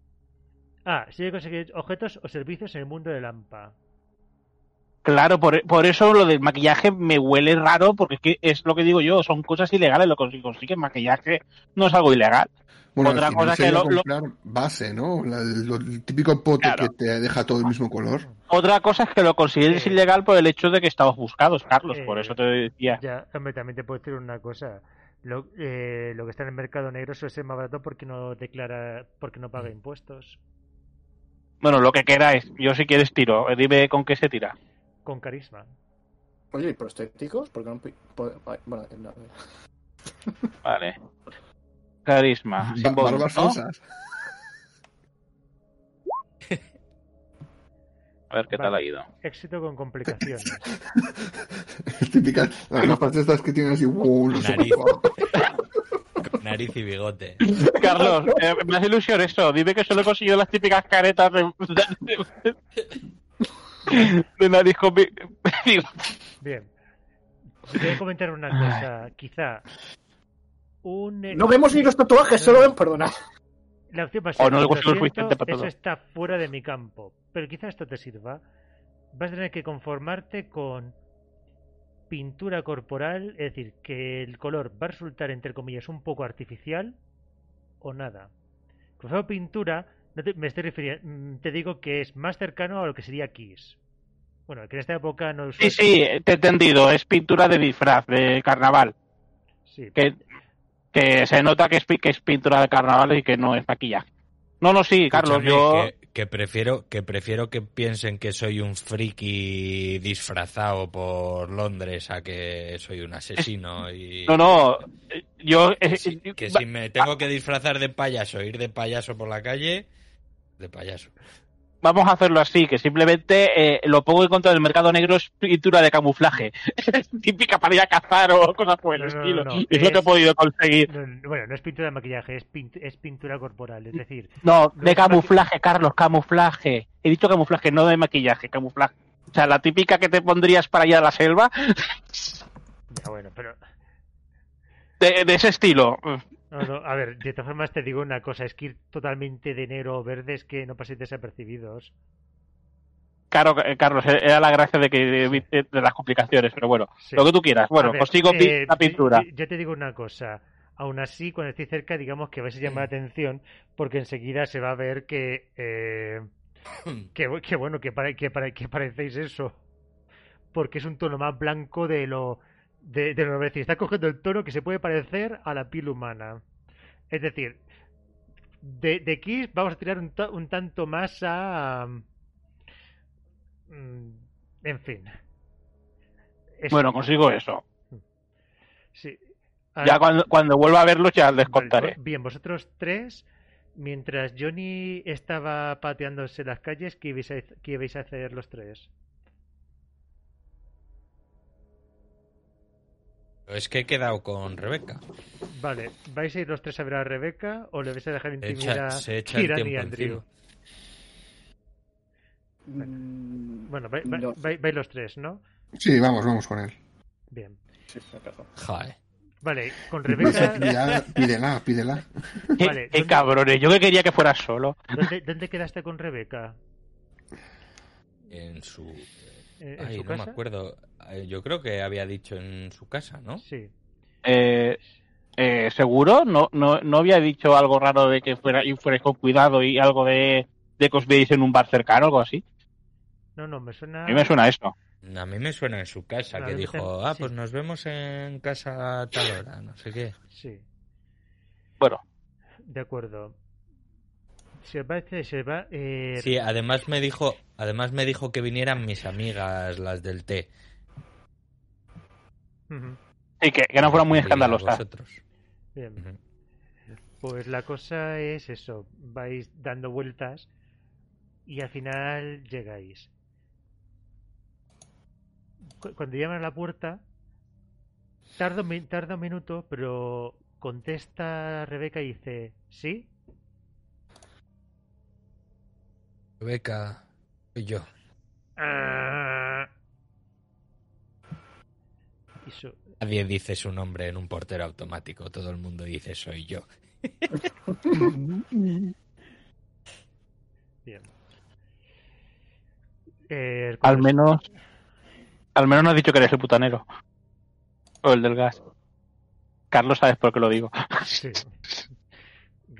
Ah, sigue conseguir objetos o servicios en el mundo de Lampa. Claro, por, por eso lo del maquillaje me huele raro, porque es que es lo que digo yo, son cosas ilegales, lo que consigues maquillaje no es algo ilegal. Bueno, Otra cosa que lo- base, ¿no? La- lo- el típico pote Claro. que te deja todo el mismo color. Otra cosa es que lo consideres Eh. ilegal por el hecho de que estamos buscados, Carlos, por eso te decía. Ya, hombre, también te puedo decir una cosa. Lo, eh, lo que está en el mercado negro suele ser más barato porque no declara, porque no paga impuestos. Bueno, lo que queráis, yo si quieres tiro, dime con qué se tira. Con carisma. Oye, ¿y prostéticos? Porque no. pi- po- ay, Bueno, no, Vale. Carisma. Ba- sin bonus, ¿no? A ver qué tal ha ido. Éxito con complicaciones. Típicas, las gafas estas que tienen así, wow, Nariz. nariz y bigote. Carlos, eh, me hace ilusión eso. Dime que solo he conseguido las típicas caretas de, de, de nariz con bi- Bien. Voy a comentar una cosa. Quizá un... No vemos ni los tatuajes, solo ven. Perdona. La opción no para eso está fuera de mi campo. Pero quizá esto te sirva. Vas a tener que conformarte con pintura corporal, es decir, que el color va a resultar, entre comillas, un poco artificial o nada. Con esa pintura, no te, me estoy refiriendo, mm, te digo que es más cercano a lo que sería Kiss. Bueno, que en esta época no Sí, sí, te he entendido. Es pintura de disfraz, de carnaval. sí, Que, que se nota que es, pi- que es pintura de carnaval y que no es maquillaje. No, no, sí, Carlos, Escúchame, yo... Que, que prefiero, que prefiero que piensen que soy un friki disfrazado por Londres a que soy un asesino y... No, no, yo... Que eh, si, eh, que si me tengo que disfrazar de payaso, ir de payaso por la calle, de payaso. Vamos a hacerlo así, que simplemente eh, lo pongo en contra del mercado negro es pintura de camuflaje. Típica para ir a cazar o cosas por el No, estilo. no, no, Es lo que he podido conseguir. No, no, bueno, no es pintura de maquillaje, es, pint- es pintura corporal. Es decir, No, de camuflaje, Carlos, camuflaje. He dicho camuflaje, no de maquillaje, camuflaje. O sea, la típica que te pondrías para ir a la selva, ya bueno, pero de, de ese estilo. No, no, a ver, de todas formas te digo una cosa, es que ir totalmente de negro o verde es que no paséis desapercibidos. Claro, eh, Carlos, era la gracia de que de, de las complicaciones, pero bueno, Sí. lo que tú quieras. Bueno, ver, consigo eh, la pintura. Yo, yo te digo una cosa, aún así cuando estoy cerca digamos que vais a llamar la atención porque enseguida se va a ver que, eh, que, que bueno, que, pare- que, pare- que parecéis eso. Porque es un tono más blanco de lo de, de lo que decir. Está cogiendo el tono que se puede parecer a la piel humana. Es decir, de, de Kiss vamos a tirar un, un tanto más a... Mm, en fin. Es- Bueno, consigo eso. sí. Ya cuando, cuando vuelva a verlos ya les contaré. Bien, vosotros tres, mientras Johnny estaba pateándose las calles, ¿qué ibais a, qué ibais a hacer los tres? Es que he quedado con Rebeca. Vale, ¿vais a ir los tres a ver a Rebeca o le vais a dejar intimidar echa, a se echa el Kieran y Andrew? Mm, Bueno, vais, los tres, ¿no? Sí, vamos, vamos con él. Bien. Sí. Vale, con Rebeca, pídela, pídela. Qué, Vale, qué ¿dónde- cabrones, yo que quería que fuera solo. ¿dónde, dónde quedaste con Rebeca? En su. ¿En, en Ay, su no casa? me acuerdo. Eh, Yo creo que había dicho en su casa, ¿no? Sí. Eh, eh, ¿Seguro? ¿No, no, ¿No había dicho algo raro de que fuera, y fuerais con cuidado y algo de, de que os veáis en un bar cercano o algo así? No, no, me suena... A mí me suena eso. A mí me suena en su casa que dijo, ah, sí. pues nos vemos en casa a tal hora, no sé qué. Sí, Bueno, de acuerdo. Si os parece, se va... Eh, Sí, además me dijo, además me dijo que vinieran mis amigas, las del té. sí, que, que no fueran muy escandalosas. vosotros. Bien. Pues la cosa es eso, vais dando vueltas y al final llegáis. Cu- Cuando llaman a la puerta, tarda un, tarda un minuto, pero contesta Rebeca y dice, ¿sí? Rebeca, soy yo. Ah. Y su- Nadie dice su nombre en un portero automático, todo el mundo dice soy yo. bien. Eh, Al menos, al menos no has dicho que eres el putanero. O el del gas. Carlos, sabes por qué lo digo. Sí.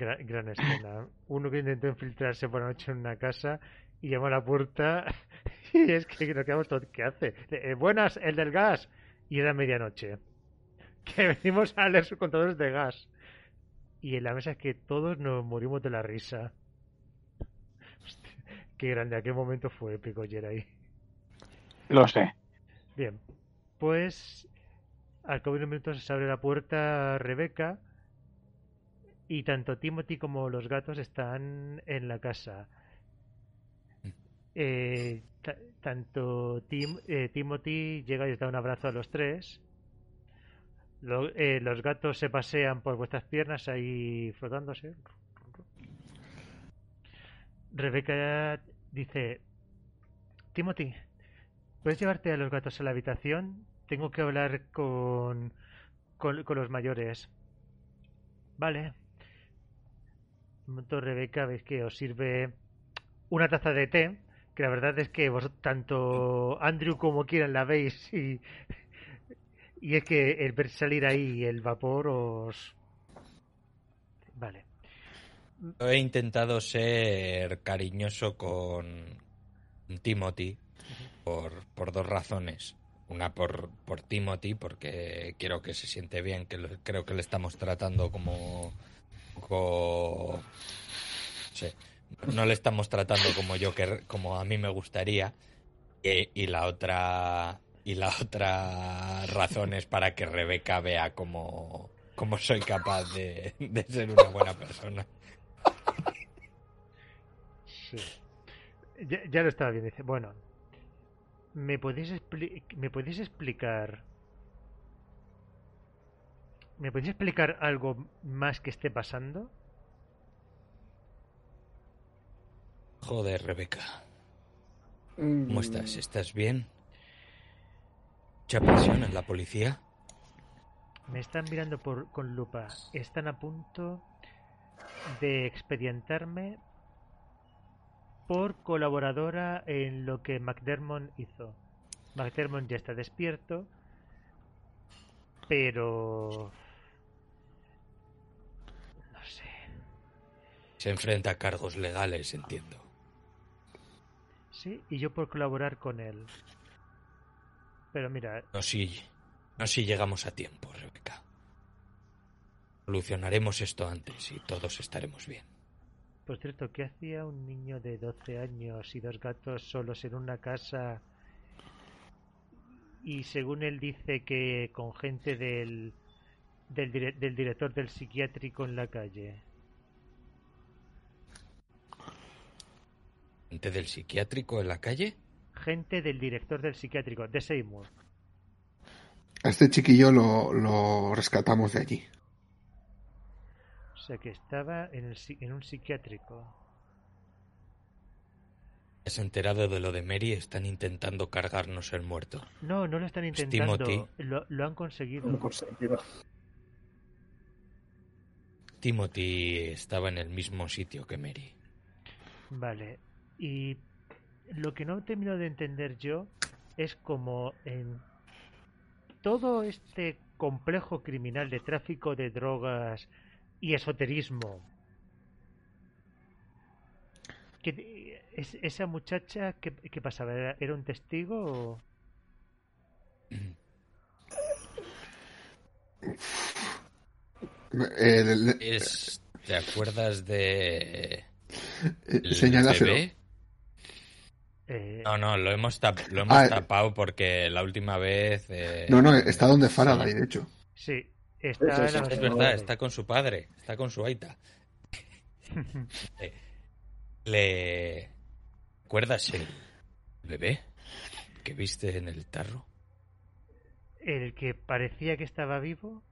Gran, gran escena. Uno que intentó infiltrarse por la noche en una casa y llamó a la puerta y es que nos quedamos todos, ¿qué hace? Eh, buenas, el del gas. Y era medianoche. Que venimos a leer sus contadores de gas. Y en la mesa es que todos nos morimos de la risa. Hostia, qué grande, aquel momento fue épico, Jerai. Lo sé. Bien, pues al cabo de unos minutos se abre la puerta Rebeca y tanto Timothy como los gatos están en la casa. Eh, ta- tanto Tim, eh, Timothy llega y les da un abrazo a los tres. Lo- eh, los gatos se pasean por vuestras piernas ahí frotándose. Rebeca dice, Timothy, ¿puedes llevarte a los gatos a la habitación? Tengo que hablar con, con, con los mayores. Vale. Momento, Rebeca, veis que os sirve una taza de té, que la verdad es que vos, tanto Andrew como quieran la veis y, y es que el ver salir ahí el vapor os... Vale. He intentado ser cariñoso con Timothy por, por dos razones. Una por, por Timothy, porque quiero que se siente bien, que lo- creo que le estamos tratando como... no le estamos tratando como yo que como a mí me gustaría. Y, y la otra y la otra razón es para que Rebeca vea cómo, cómo soy capaz de, ser una buena persona. Sí. Ya, lo estaba bien. Bueno, ¿me podéis, ¿me podéis explicar... ¿Me podéis explicar algo más que esté pasando? Joder, Rebeca. Mm, ¿Cómo estás? ¿Estás bien? ¿Mucha presión en la policía? Me están mirando por, con lupa. Están a punto de expedientarme por colaboradora en lo que McDermott hizo. McDermott ya está despierto, pero... Se enfrenta a cargos legales, entiendo. Sí, y yo por colaborar con él. Pero mira, No si, no si llegamos a tiempo, Rebeca. Solucionaremos esto antes y todos estaremos bien. Por cierto, ¿qué hacía un niño de 12 años y dos gatos solos en una casa? Y según él dice que con gente del, del, dire- del director del psiquiátrico en la calle. ¿Gente del psiquiátrico en la calle? Gente del director del psiquiátrico, de Seymour. A este chiquillo lo, lo rescatamos de allí. O sea que estaba en, el, en un psiquiátrico. ¿Has enterado de lo de Mary? Están intentando cargarnos el muerto. No, no lo están Pues intentando. Timothy. Lo, lo han conseguido. No conseguido. Timothy estaba en el mismo sitio que Mary. Vale. Y lo que no termino de entender yo es como en todo este complejo criminal de tráfico de drogas y esoterismo. Que, es- ¿Esa muchacha qué, qué pasaba? ¿Era, era un testigo o...? Eh, Es, ¿Te acuerdas de... eh, el bebé? Eh, No, no, lo hemos, tap- lo hemos Ah, eh. tapado porque la última vez... eh, No, no, está donde Faraday, de hecho. Sí, está Eso, Es verdad, está con su padre, está con su aita. ¿Le recuerdas el bebé que viste en el tarro? El que parecía que estaba vivo.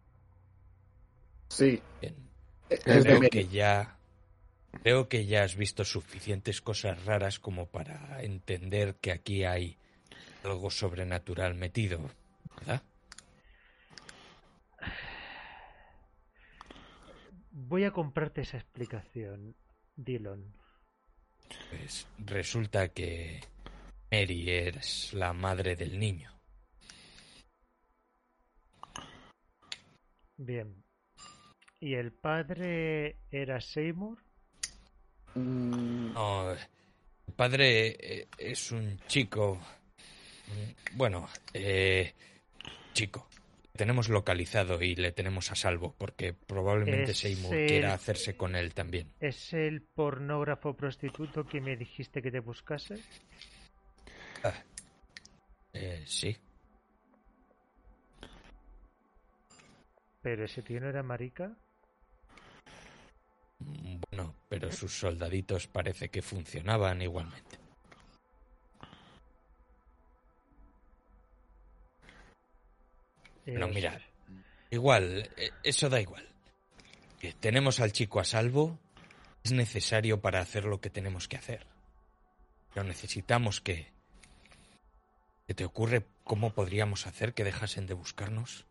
Sí. Bien. Es El Creo de que ya creo que ya has visto suficientes cosas raras como para entender que aquí hay algo sobrenatural metido, ¿verdad? Voy a comprarte esa explicación, Dillon. Pues resulta que Mary es la madre del niño. Bien. ¿Y el padre era Seymour? Mm, No, el padre eh, es un chico. mm, Bueno, eh, chico. Tenemos localizado y le tenemos a salvo porque probablemente Es Seymour el- quiera hacerse con él también. ¿Es el pornógrafo prostituto que me dijiste que te buscase? Eh, sí. ¿Pero ese tío no era marica? Bueno, pero sus soldaditos parece que funcionaban igualmente. Eh, mira, igual, eh, eso da igual. Tenemos al chico a salvo, es necesario para hacer lo que tenemos que hacer. Pero necesitamos que... ¿Qué te ocurre cómo podríamos hacer que dejasen de buscarnos?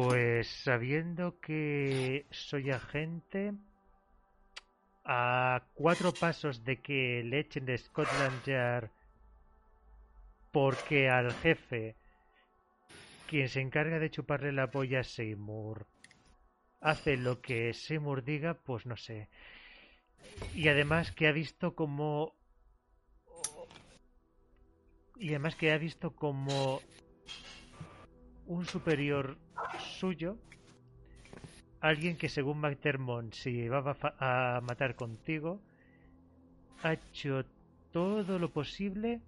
Pues sabiendo que soy agente, a cuatro pasos de que le echen de Scotland Yard porque al jefe, quien se encarga de chuparle la polla a Seymour, hace lo que Seymour diga, pues no sé. Y además que ha visto como... Y además que ha visto como un superior suyo, alguien que según McDermott se llevaba fa- a matar contigo, ha hecho todo lo posible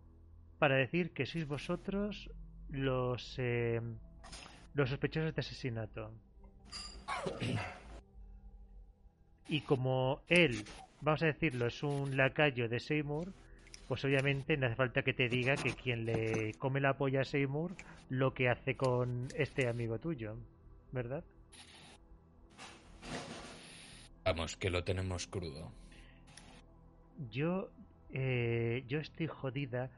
para decir que sois vosotros los eh, los sospechosos de asesinato. Y como él, vamos a decirlo, es un lacayo de Seymour, pues obviamente no hace falta que te diga que quien le come la polla a Seymour lo que hace con este amigo tuyo, ¿verdad? Vamos, que lo tenemos crudo. Yo, eh, yo estoy jodida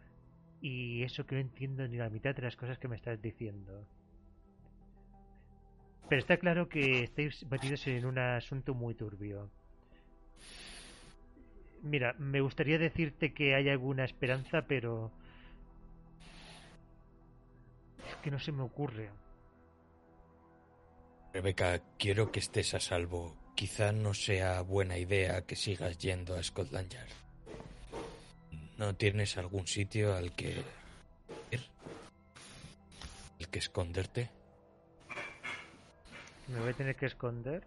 y eso que no entiendo ni la mitad de las cosas que me estás diciendo. Pero está claro que estáis metidos en un asunto muy turbio. Mira, me gustaría decirte que hay alguna esperanza, pero... Es que no se me ocurre. Rebeca, quiero que estés a salvo. Quizá no sea buena idea que sigas yendo a Scotland Yard. ¿No tienes algún sitio al que ir? ¿Al que esconderte? Me voy a tener que esconder.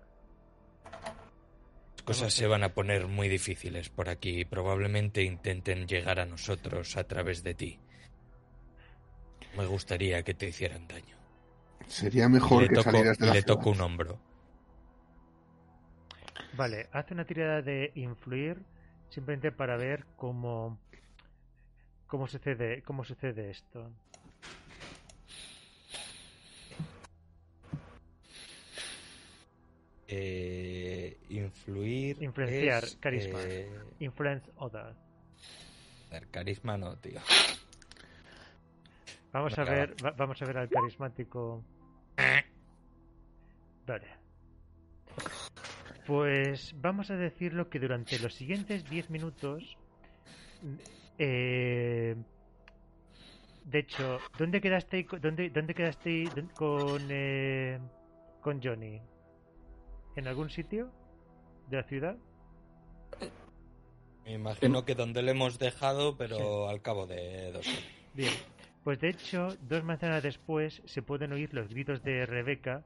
Las cosas se van a poner muy difíciles por aquí y probablemente intenten llegar a nosotros a través de ti. Me gustaría que te hicieran daño. Sería mejor le que toco, salieras de la le ciudad. toco un hombro. Vale, hace una tirada de influir simplemente para ver cómo cómo sucede cómo sucede esto. Eh, influir. Influenciar, es, carisma. eh, Influence other. joder, carisma no, tío. Vamos a ver, va- vamos a ver al carismático. Vale. Pues vamos a decirlo que durante los siguientes 10 minutos. eh, de hecho, ¿dónde quedaste, dónde, dónde quedaste con, eh, con Johnny? ¿En algún sitio de la ciudad? Me imagino que donde le hemos dejado, pero al cabo de dos horas. Bien, pues de hecho, dos manzanas después se pueden oír los gritos de Rebeca,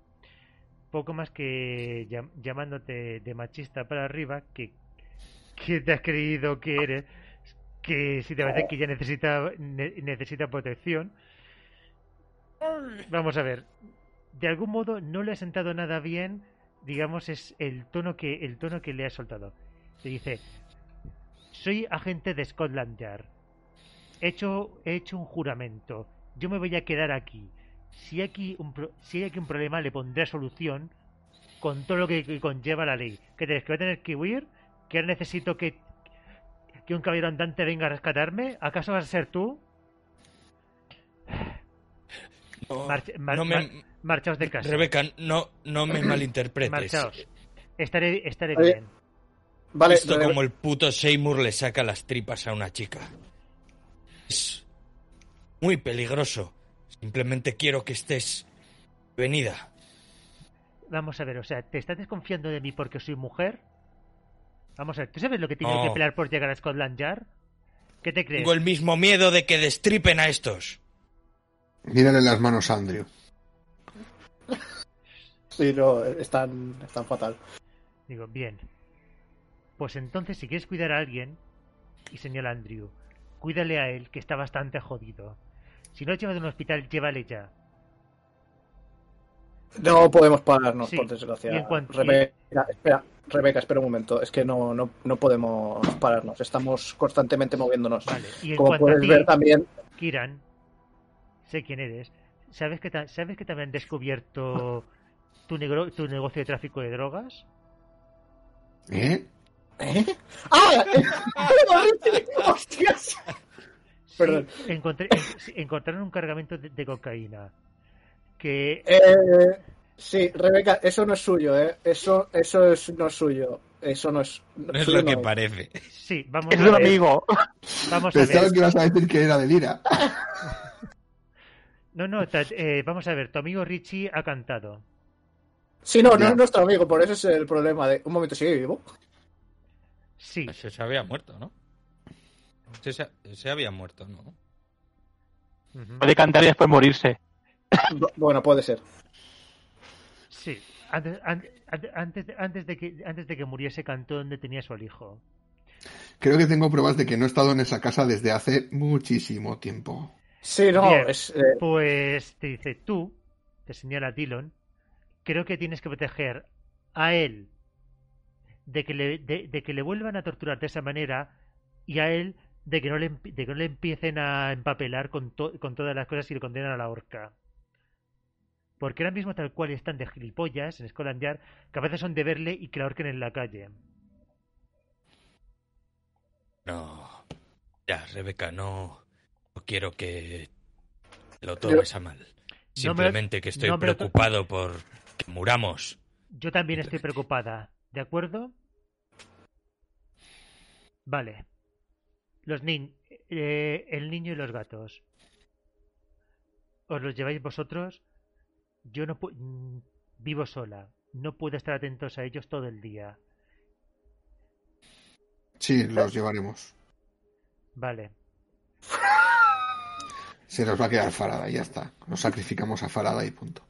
poco más que llam- llamándote de machista para arriba, que, que te has creído que eres, que si te parece que ya necesita, ne- necesita protección. Vamos a ver, de algún modo no le ha sentado nada bien, digamos, es el tono que, el tono que le ha soltado. Te dice, soy agente de Scotland Yard he hecho, he hecho un juramento. Yo me voy a quedar aquí. Si hay aquí un, pro- si hay aquí un problema, le pondré solución con todo lo que, conlleva la ley. ¿Qué te crees? ¿Que voy a tener que huir? ¿Que ahora necesito que, que un caballero andante venga a rescatarme? ¿Acaso vas a ser tú? No, Marcha- mar- no me- mar- marchaos de casa. Rebeca, no, no me malinterpretes. Marchaos. Estaré, estaré bien. Vale, Rebe- como el puto Seymour le saca las tripas a una chica. Es muy peligroso. Simplemente quiero que estés venida. Vamos a ver, o sea, ¿te estás desconfiando de mí porque soy mujer? Vamos a ver, ¿tú sabes lo que tiene No. que pelear por llegar a Scotland Yard? ¿Qué te crees? Tengo el mismo miedo de que destripen a estos. Mírale las manos a Andrew. Sí, no, están, están fatal. Digo, bien. Pues entonces, si quieres cuidar a alguien, y señala Andrew, cuídale a él, que está bastante jodido. Si no llevas a un hospital, llévale ya. No podemos pararnos, Sí, por desgracia. cuanto- Rebeca, espera, Rebeca, espera un momento. Es que no, no, no podemos pararnos. Estamos constantemente moviéndonos. Vale. Y en Como puedes ti, ver también, Kiran, sé quién eres. ¿Sabes que, ¿Sabes que también han descubierto tu, negro- tu negocio de tráfico de drogas? ¿Eh? ¿Eh? ¡Ah! ¡Hostias! Sí, Perdón. encontré- en- sí, encontraron un cargamento de, de cocaína. Que Eh, sí, Rebeca, eso no es suyo, ¿eh? Eso, eso es, no es suyo. Eso no es. No es lo que parece. sí, vamos Es a un ver. amigo. Vamos a Pensaba ver. que ibas a decir que era de Lira. No, no, eh, vamos a ver. Tu amigo Richie ha cantado. Sí, no, no es nuestro amigo, por eso es el problema de. Un momento, ¿sigue vivo? Sí, Ese se había muerto, ¿no? Ese se, ese había muerto, ¿no? Puede cantar y después morirse. Bu- Bueno, puede ser. sí. Antes, an- an- antes, de- antes, de que, antes de que muriese cantó donde tenía su hijo. Creo que tengo pruebas de que no he estado en esa casa desde hace muchísimo tiempo. Sí, no, Bien. es. eh, Pues te dice, tú, te señala Dillon, creo que tienes que proteger a él de que le, de, de que le vuelvan a torturar de esa manera y a él de que no le, de que no le empiecen a empapelar con, to- con todas las cosas y le condenen a la horca. Porque ahora mismo tal cual están de gilipollas en Scotland Yard, que a veces son de verle y que la ahorquen en la calle. No. Ya, Rebeca, no, no quiero que lo tomes a mal. No me- Simplemente que estoy no preocupado por que muramos. Yo también estoy preocupada, ¿de acuerdo? Vale. Los niños, el niño y los gatos. ¿Os los lleváis vosotros? Yo no pu- mm, vivo sola. No puedo estar atentos a ellos todo el día. Sí, los llevaremos. Vale. Se nos va a quedar Farada y ya está. Nos sacrificamos a Farada y punto.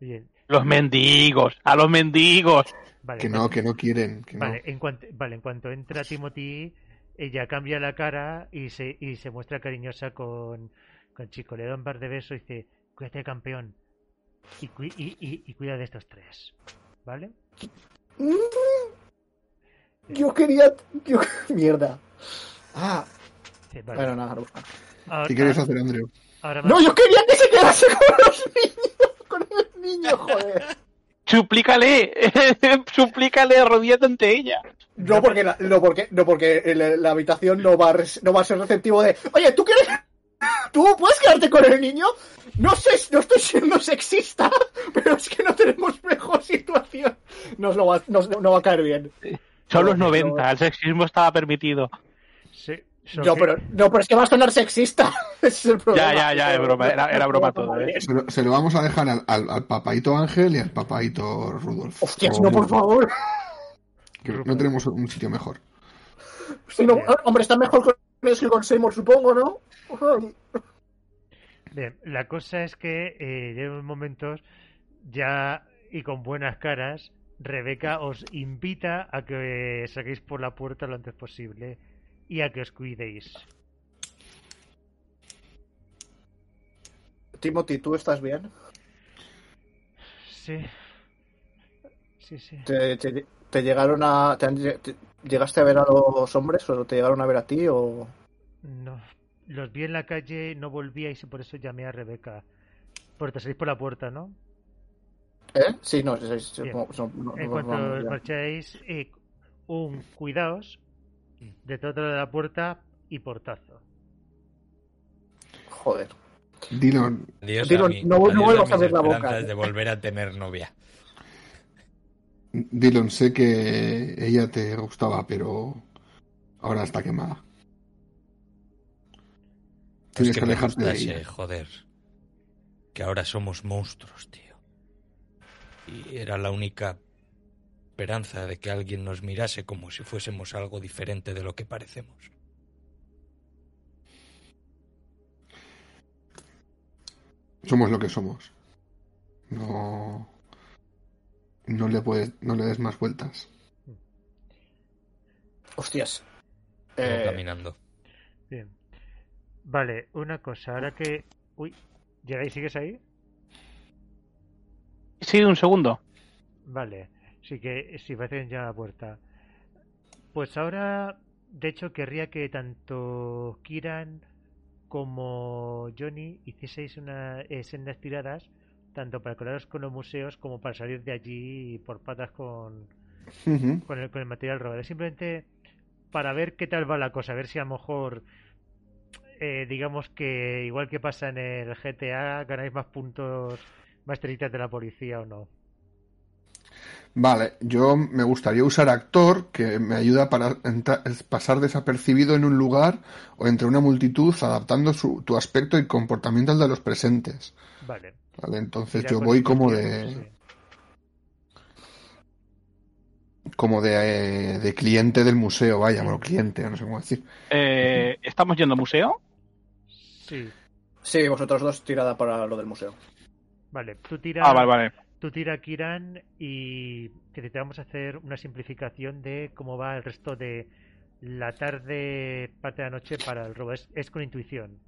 Bien, Los mendigos, a los mendigos. vale. Que no, que no quieren. Que no. Vale, en cuanto, vale, en cuanto entra Timothy, ella cambia la cara y se, y se muestra cariñosa con, con Chico. Le da un par de besos y dice, cuídate campeón. Y, y, y- y cuida de estos tres. ¿Vale? Mm. Yo quería. Yo... Mierda. Ah, Sí, vale. bueno, nada, no. Ahora, ¿Qué quieres hacer, Andreu? ahora No, yo quería que se quedase con los niños. Con el niño, joder. Suplícale, suplícale arrodillate ante ella. No porque, la, no porque, no porque la, la habitación no va, a res- no va a ser receptivo de. Oye, ¿tú quieres? ¿Tú puedes quedarte con el niño? No sé, no estoy siendo sexista, pero es que no tenemos mejor situación. Nos lo va, nos- no va a caer bien. Son los No, 90, el sexismo estaba permitido. Sí, No, que- pero, no, pero es que va a sonar sexista. Ese es el problema. Ya, ya, ya, es broma, era- era broma todo, ¿eh? Se lo, se lo vamos a dejar al, al, al papaito Ángel y al papaito Rudolf. Hostias, O no, por favor. que no tenemos un sitio mejor. Sí, no, hombre, está mejor con que con Seymour, supongo, ¿no? Bien, la cosa es que eh, llevan momentos ya y con buenas caras, Rebeca os invita a que saquéis por la puerta lo antes posible y a que os cuidéis. Timothy, ¿tú estás bien? Sí. Sí, sí. ¿Te, te- te llegaron a. te han te- ¿Llegaste a ver a los hombres o te llegaron a ver a ti o.? No. Los vi en la calle, no volvíais y por eso llamé a Rebeca. Porque salís por la puerta, ¿no? ¿Eh? Sí, no, es- no- En cuanto vamos, marcháis, eh, un cuidaos de todo de la puerta y portazo. Joder. Mí. no- no vuelvas a abrir la boca. de volver a tener novia. Dillon, sé que ella te gustaba, pero ahora está quemada. Tienes Es que que me alejarte de ella. joder. Que ahora somos monstruos, tío. Y era la única esperanza de que alguien nos mirase como si fuésemos algo diferente de lo que parecemos. Somos lo que somos. No. No le puedes, no le des más vueltas. Hostias. Eh, caminando. Bien. Vale, una cosa, ahora que... Uy, ¿llegáis? ¿Sigues ahí? Sí, un segundo. Vale, sí que sí, parece que ya la puerta. Pues ahora, de hecho, querría que tanto Kiran como Johnny hicieseis una eh, sendas tiradas, tanto para colaros con los museos como para salir de allí por patas con, con el, con el material robado. Simplemente para ver qué tal va la cosa, a ver si a lo mejor, eh, digamos que igual que pasa en el GTA, ganáis más puntos, más estrellitas de la policía o no. Vale, yo me gustaría usar actor que me ayuda para pasar desapercibido en un lugar o entre una multitud, adaptando su, tu aspecto y comportamiento al de los presentes. Vale. Vale, entonces yo voy como de, sí. como de, eh, de cliente del museo, vaya, bueno, cliente, no sé cómo decir. Eh, ¿Estamos yendo al museo? Sí, sí, vosotros dos tirada para lo del museo. vale. Tú tira, Ah, vale, vale. Tú tira Kiran y que te vamos a hacer una simplificación de cómo va el resto de la tarde, parte de la noche para el robo. Es, es con intuición.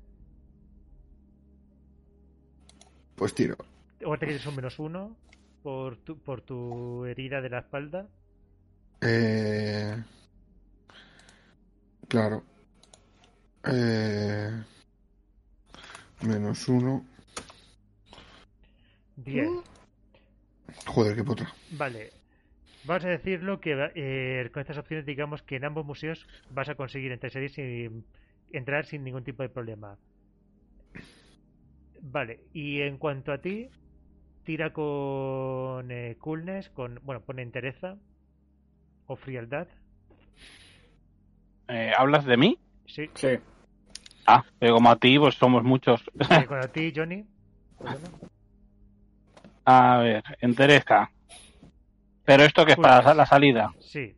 Pues tiro. Ahora te quieres un menos uno por tu, por tu herida de la espalda. Eh, claro. Eh, menos uno. Bien. Joder, qué potra. Vale. Vamos a decirlo que eh, con estas opciones digamos que en ambos museos vas a conseguir entrar sin, entrar sin ningún tipo de problema. Vale, y en cuanto a ti, tira con eh, coolness, con, bueno, pone entereza o frialdad. Eh, ¿Hablas de mí? Sí, Sí. Ah, pero como a ti, pues somos muchos. Eh, con a ti, Johnny. Perdona. A ver, entereza. Pero esto que es para la salida, Sí,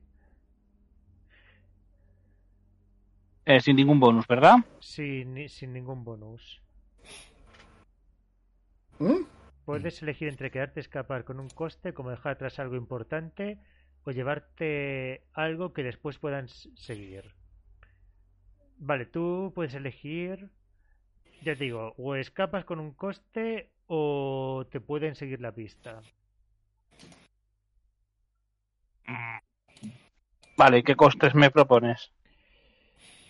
eh, sin ningún bonus, ¿verdad? sin, sin ningún bonus. ¿Mm? Puedes elegir entre quedarte escapar con un coste, como dejar atrás algo importante, o llevarte algo que después puedan seguir. Vale, tú puedes elegir, ya te digo, o escapas con un coste o te pueden seguir la pista. Vale, ¿qué costes me propones?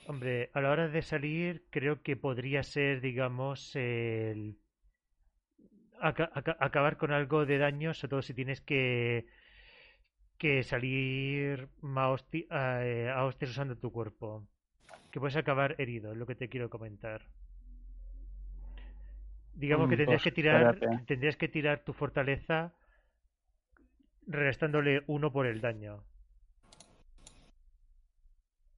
Hombre, a la hora de salir creo que podría ser, digamos, el aca- aca- acabar con algo de daño, sobre todo si tienes que que salir a, hosti- a, eh, a hostias usando tu cuerpo. Que puedes acabar herido, es lo que te quiero comentar. Digamos que Mm, tendrías pues, que tirar, espérate. tendrías que tirar tu fortaleza restándole uno por el daño.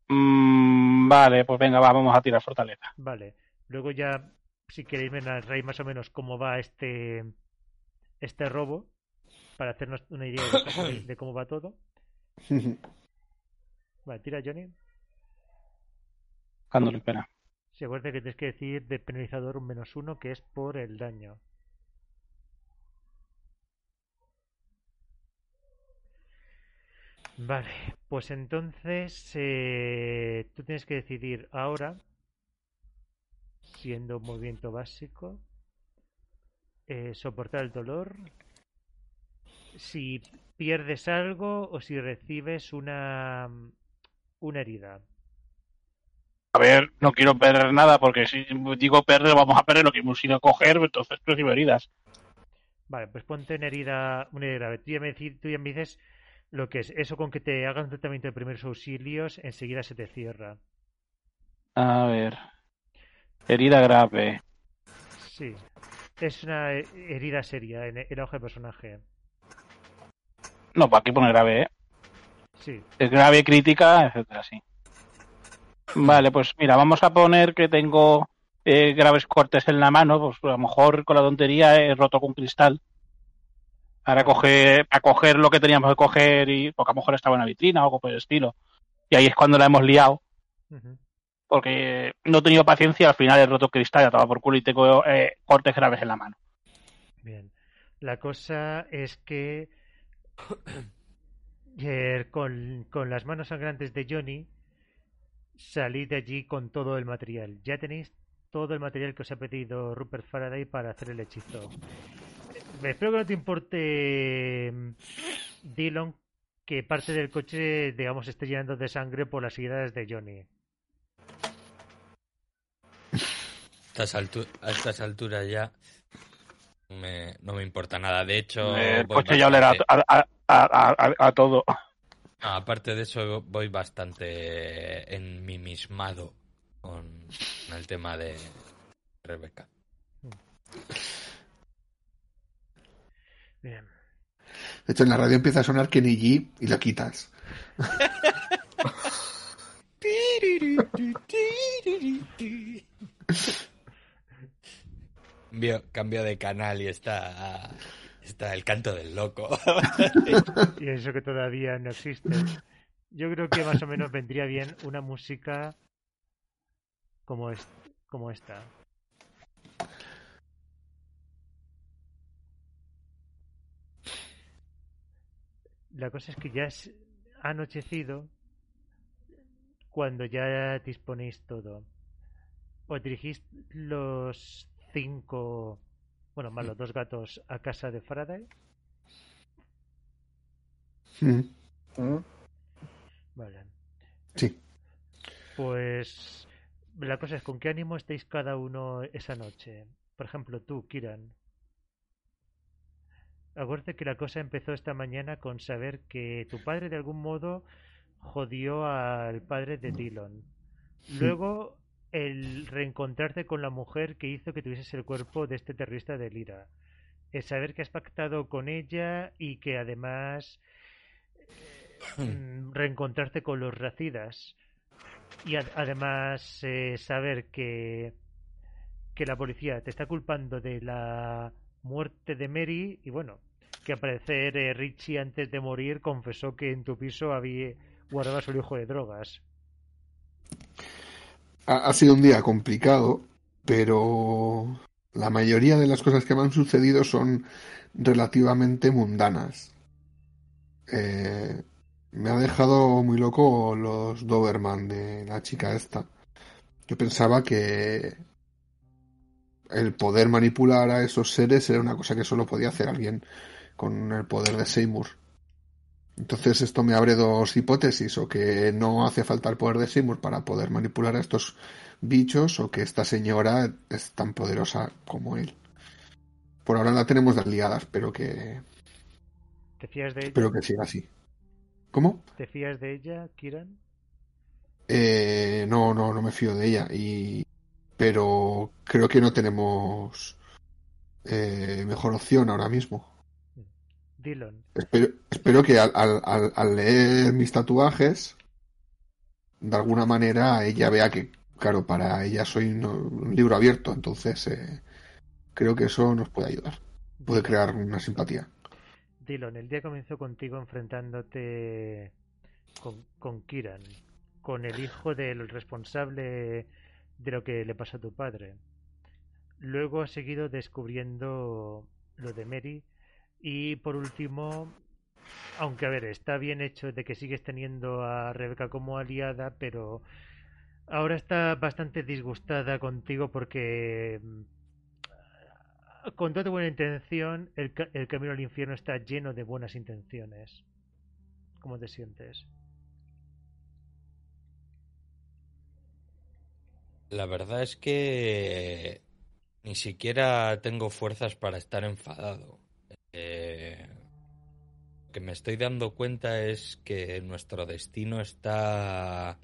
Mm, vale, pues venga, va, vamos a tirar fortaleza. Vale. Luego ya, si queréis, me narráis más o menos cómo va este este robo para hacernos una idea de, cómo- de cómo va todo. Vale, tira Johnny. Dándole espera. Se acuerda que tienes que decir de penalizador un menos uno, que es por el daño. Vale, pues entonces eh, tú tienes que decidir ahora, siendo un movimiento básico, eh, soportar el dolor, si pierdes algo o si recibes una, una herida. A ver, no quiero perder nada porque si digo perder, vamos a perder lo que hemos ido a coger, entonces recibo heridas. Vale, pues ponte en herida, una herida grave. Tú ya, me, dici- tú ya me dices lo que es. Eso con que te hagan un tratamiento de primeros auxilios, enseguida se te cierra. A ver. Herida grave. Sí. Es una he- herida seria en, la hoja de personaje. No, para aquí pone grave, ¿eh? Sí. Es grave, crítica, etcétera, sí. Vale, pues mira, vamos a poner que tengo eh, graves cortes en la mano, pues a lo mejor con la tontería he roto con cristal. Para coger, a coger lo que teníamos que coger y porque a lo mejor estaba en la vitrina o algo por el estilo. Y ahí es cuando la hemos liado, porque no he tenido paciencia, al final he roto cristal, ya estaba por culo y tengo eh, cortes graves en la mano. Bien. La cosa es que eh, con, con las manos sangrantes de Johnny salid de allí con todo el material. Ya tenéis todo el material que os ha pedido Rupert Faraday para hacer el hechizo. Me espero que no te importe, mm, Dillon, que parte del coche, digamos, esté llenando de sangre por las heridas de Johnny. A estas, altu- a estas alturas ya me- no me importa nada. De hecho, el coche ya olerá bastante- a, a- a- a- a todo. No, aparte de eso, voy bastante enmimismado con el tema de Rebeca. Bien. De hecho, en la radio empieza a sonar Kenny G y lo quitas. Cambio, cambio de canal y está, está el canto del loco. Y eso que todavía no existe. Yo creo que más o menos vendría bien una música como, es, como esta. La cosa es que ya es anochecido cuando ya disponéis todo. Os dirigís los cinco, bueno, más los dos gatos a casa de Faraday. Mm, Mm. Vale. Sí. Pues la cosa es con qué ánimo estáis cada uno esa noche. Por ejemplo, tú, Kiran. Acuérdate que la cosa empezó esta mañana con saber que tu padre de algún modo jodió al padre de Dillon. Luego el reencontrarte con la mujer que hizo que tuvieses el cuerpo de este terrorista de Lira. El saber que has pactado con ella y que además mm, reencontrarte con los racidas y ad- además eh, saber que que la policía te está culpando de la muerte de Mary y bueno que al parecer eh, Richie antes de morir confesó que en tu piso había guardaba su hijo de drogas Ha, sido un día complicado, pero la mayoría de las cosas que me han sucedido son relativamente mundanas. Eh, me ha dejado muy loco los Doberman de la chica esta. Yo pensaba que el poder manipular a esos seres era una cosa que solo podía hacer alguien con el poder de Seymour. Entonces esto me abre dos hipótesis, o que no hace falta el poder de Seymour para poder manipular a estos bichos, o que esta señora es tan poderosa como él. Por ahora la tenemos de aliada, espero que... ¿Te fías de ella? Espero que siga así. ¿Cómo? ¿Te fías de ella, Kiran? Eh, no, no, no me fío de ella. Y... Pero creo que no tenemos eh, mejor opción ahora mismo. Espero, espero que al, al, al, leer mis tatuajes, de alguna manera ella vea que, claro, para ella soy un, un libro abierto, entonces eh, creo que eso nos puede ayudar, puede crear una simpatía. Dylan, el día comenzó contigo enfrentándote con, con Kiran, con el hijo del responsable de lo que le pasó a tu padre. Luego has seguido descubriendo lo de Mary y por último, aunque a ver, está bien hecho de que sigues teniendo a Rebeca como aliada, pero ahora está bastante disgustada contigo porque con toda buena intención el, el camino al infierno está lleno de buenas intenciones. ¿Cómo te sientes? La verdad es que ni siquiera tengo fuerzas para estar enfadado. Eh, lo que me estoy dando cuenta es que nuestro destino está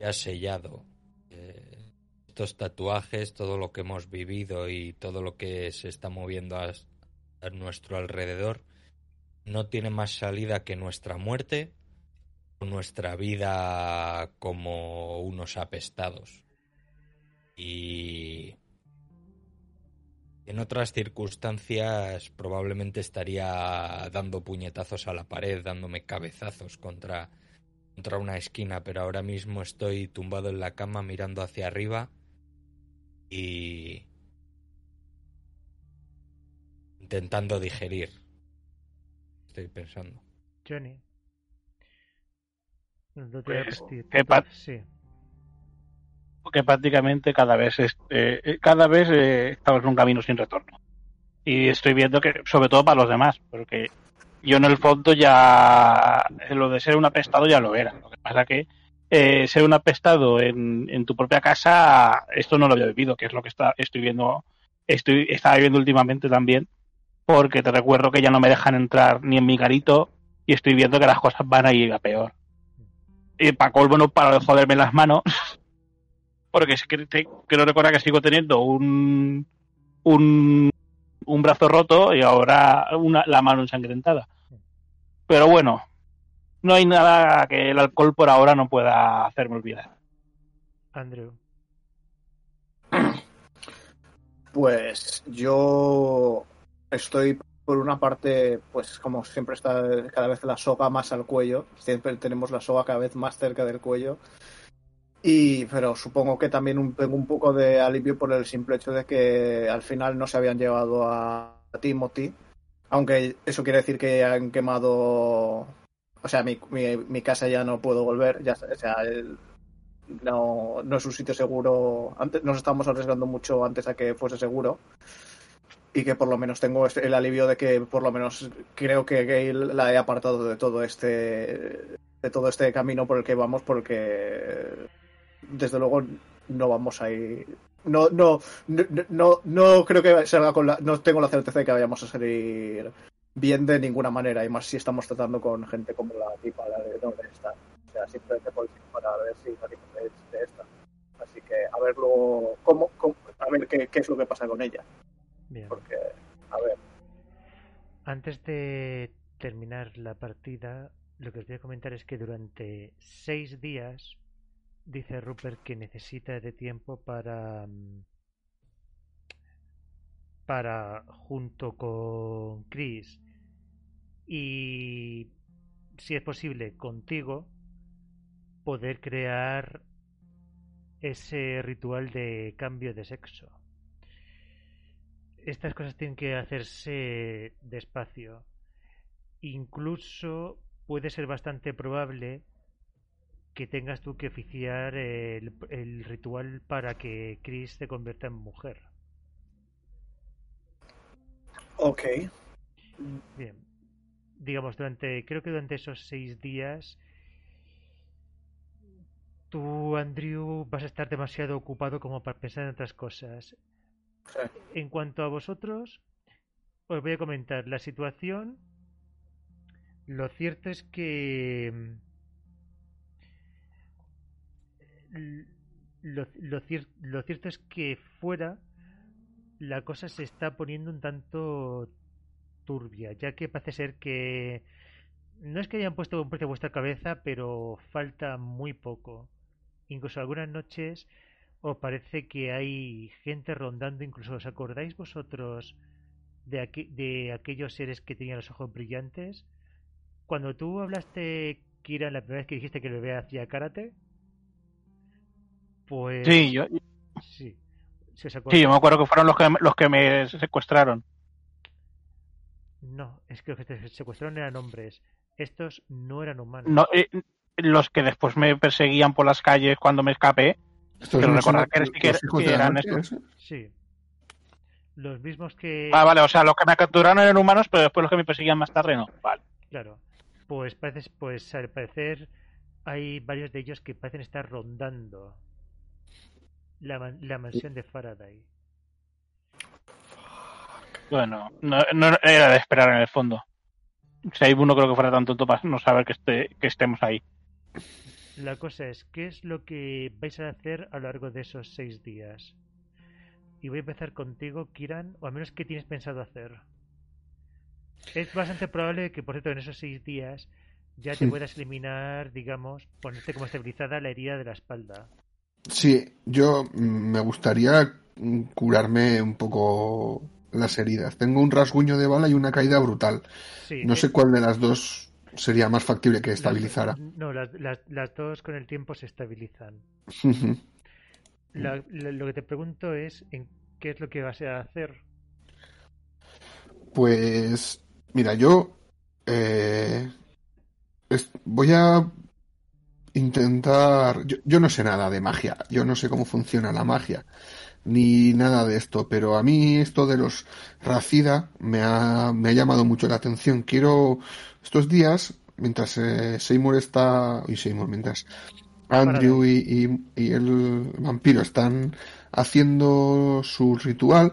ya sellado. Eh, estos tatuajes, todo lo que hemos vivido y todo lo que se está moviendo a, a nuestro alrededor, no tiene más salida que nuestra muerte o nuestra vida como unos apestados. Y en otras circunstancias probablemente estaría dando puñetazos a la pared, dándome cabezazos contra, contra una esquina, pero ahora mismo estoy tumbado en la cama mirando hacia arriba y intentando digerir. Estoy pensando. Johnny. No te Pues, voy a ¿qué pa- sí. Que prácticamente cada vez es- eh, cada vez eh, estamos en un camino sin retorno. Y estoy viendo que sobre todo para los demás porque yo en el fondo ya lo de ser un apestado ya lo era. Lo que pasa que eh, ser un apestado en, en tu propia casa esto no lo había vivido que es lo que está, estoy viendo estoy estaba viviendo últimamente también porque te recuerdo que ya no me dejan entrar ni en mi garito y estoy viendo que las cosas van a ir a peor. Y para colmo no paro de joderme las manos porque es que te- quiero recordar que sigo teniendo un, un, un brazo roto y ahora una, la mano ensangrentada. Pero bueno, no hay nada que el alcohol por ahora no pueda hacerme olvidar. Andrew. Pues yo estoy por una parte, pues como siempre está cada vez la soga más al cuello, siempre tenemos la soga cada vez más cerca del cuello. Y, pero supongo que también tengo un poco de alivio por el simple hecho de que al final no se habían llevado a, a Timothy, aunque eso quiere decir que han quemado, o sea, mi, mi, mi casa ya no puedo volver, ya, o sea, el- no, no es un sitio seguro. Antes nos estábamos arriesgando mucho antes a que fuese seguro. Y que por lo menos tengo este- el alivio de que por lo menos creo que Gail la he apartado de todo este de todo este camino por el que vamos porque desde luego no vamos a ir no no no no, no creo que salga con la no tengo la certeza de que vayamos a salir bien de ninguna manera y más si estamos tratando con gente como la tipa la de donde está o sea simplemente por para ver si salimos de, de esta. Así que a ver luego cómo, cómo- a ver qué, qué es lo que pasa con ella. Bien. porque a ver. Antes de terminar la partida, lo que os voy a comentar es que durante seis días dice Rupert que necesita de tiempo para mm, para junto con Chris y si es posible contigo poder crear ese ritual de cambio de sexo estas cosas tienen que hacerse despacio. Incluso puede ser bastante probable que tengas tú que oficiar el, el ritual para que Chris se convierta en mujer. Ok. Bien. Digamos, durante, creo que durante esos seis días, tú, Andrew, vas a estar demasiado ocupado como para pensar en otras cosas. Sí. En cuanto a vosotros, os voy a comentar la situación. Lo cierto es que lo, lo cier- lo cierto es que fuera la cosa se está poniendo un tanto turbia, ya que parece ser que no es que hayan puesto un precio a vuestra cabeza, pero falta muy poco. Incluso algunas noches os parece que hay gente rondando, incluso os acordáis vosotros de, aqu- de aquellos seres que tenían los ojos brillantes. Cuando tú hablaste, Kira, la primera vez que dijiste que el bebé hacía karate, pues Sí, yo, sí. Sí, yo me acuerdo que fueron los que, los que me secuestraron. No, es que los que te secuestraron eran hombres. Estos no eran humanos. No, eh, los que después me perseguían por las calles cuando me escapé. Pero recordad que que- hijos que eran estos. ¿eso? Sí. Los mismos que... Ah, vale, o sea, los que me capturaron eran humanos, pero después los que me perseguían más tarde no. Vale. Claro. Pues parece, pues al parecer hay varios de ellos que parecen estar rondando la, la mansión de Faraday. Bueno, no, no era de esperar en el fondo. Si hay uno creo que fuera tan tonto para no saber que, esté, que estemos ahí. La cosa es, ¿qué es lo que vais a hacer a lo largo de esos seis días? Y voy a empezar contigo, Kiran, o al menos qué tienes pensado hacer. Es bastante probable que, por cierto, en esos seis días ya te puedas eliminar, digamos, ponerte como estabilizada la herida de la espalda. Sí, yo mm, me gustaría mm, curarme un poco las heridas. Tengo un rasguño de bala y una caída brutal. Sí, No eh, sé cuál de las dos sería más factible que estabilizara. no, las, las, las dos con el tiempo se estabilizan. Ujú. La- la- lo que te pregunto es, ¿en qué es lo que vas a hacer? Pues, mira, yo eh, es- voy a intentar. Yo, yo no sé nada de magia, yo no sé cómo funciona la magia, ni nada de esto, pero a mí esto de los Racida me ha, me ha llamado mucho la atención. Quiero, estos días, mientras eh, Seymour está. Y Seymour, mientras Andrew y, y- y el vampiro están haciendo su ritual,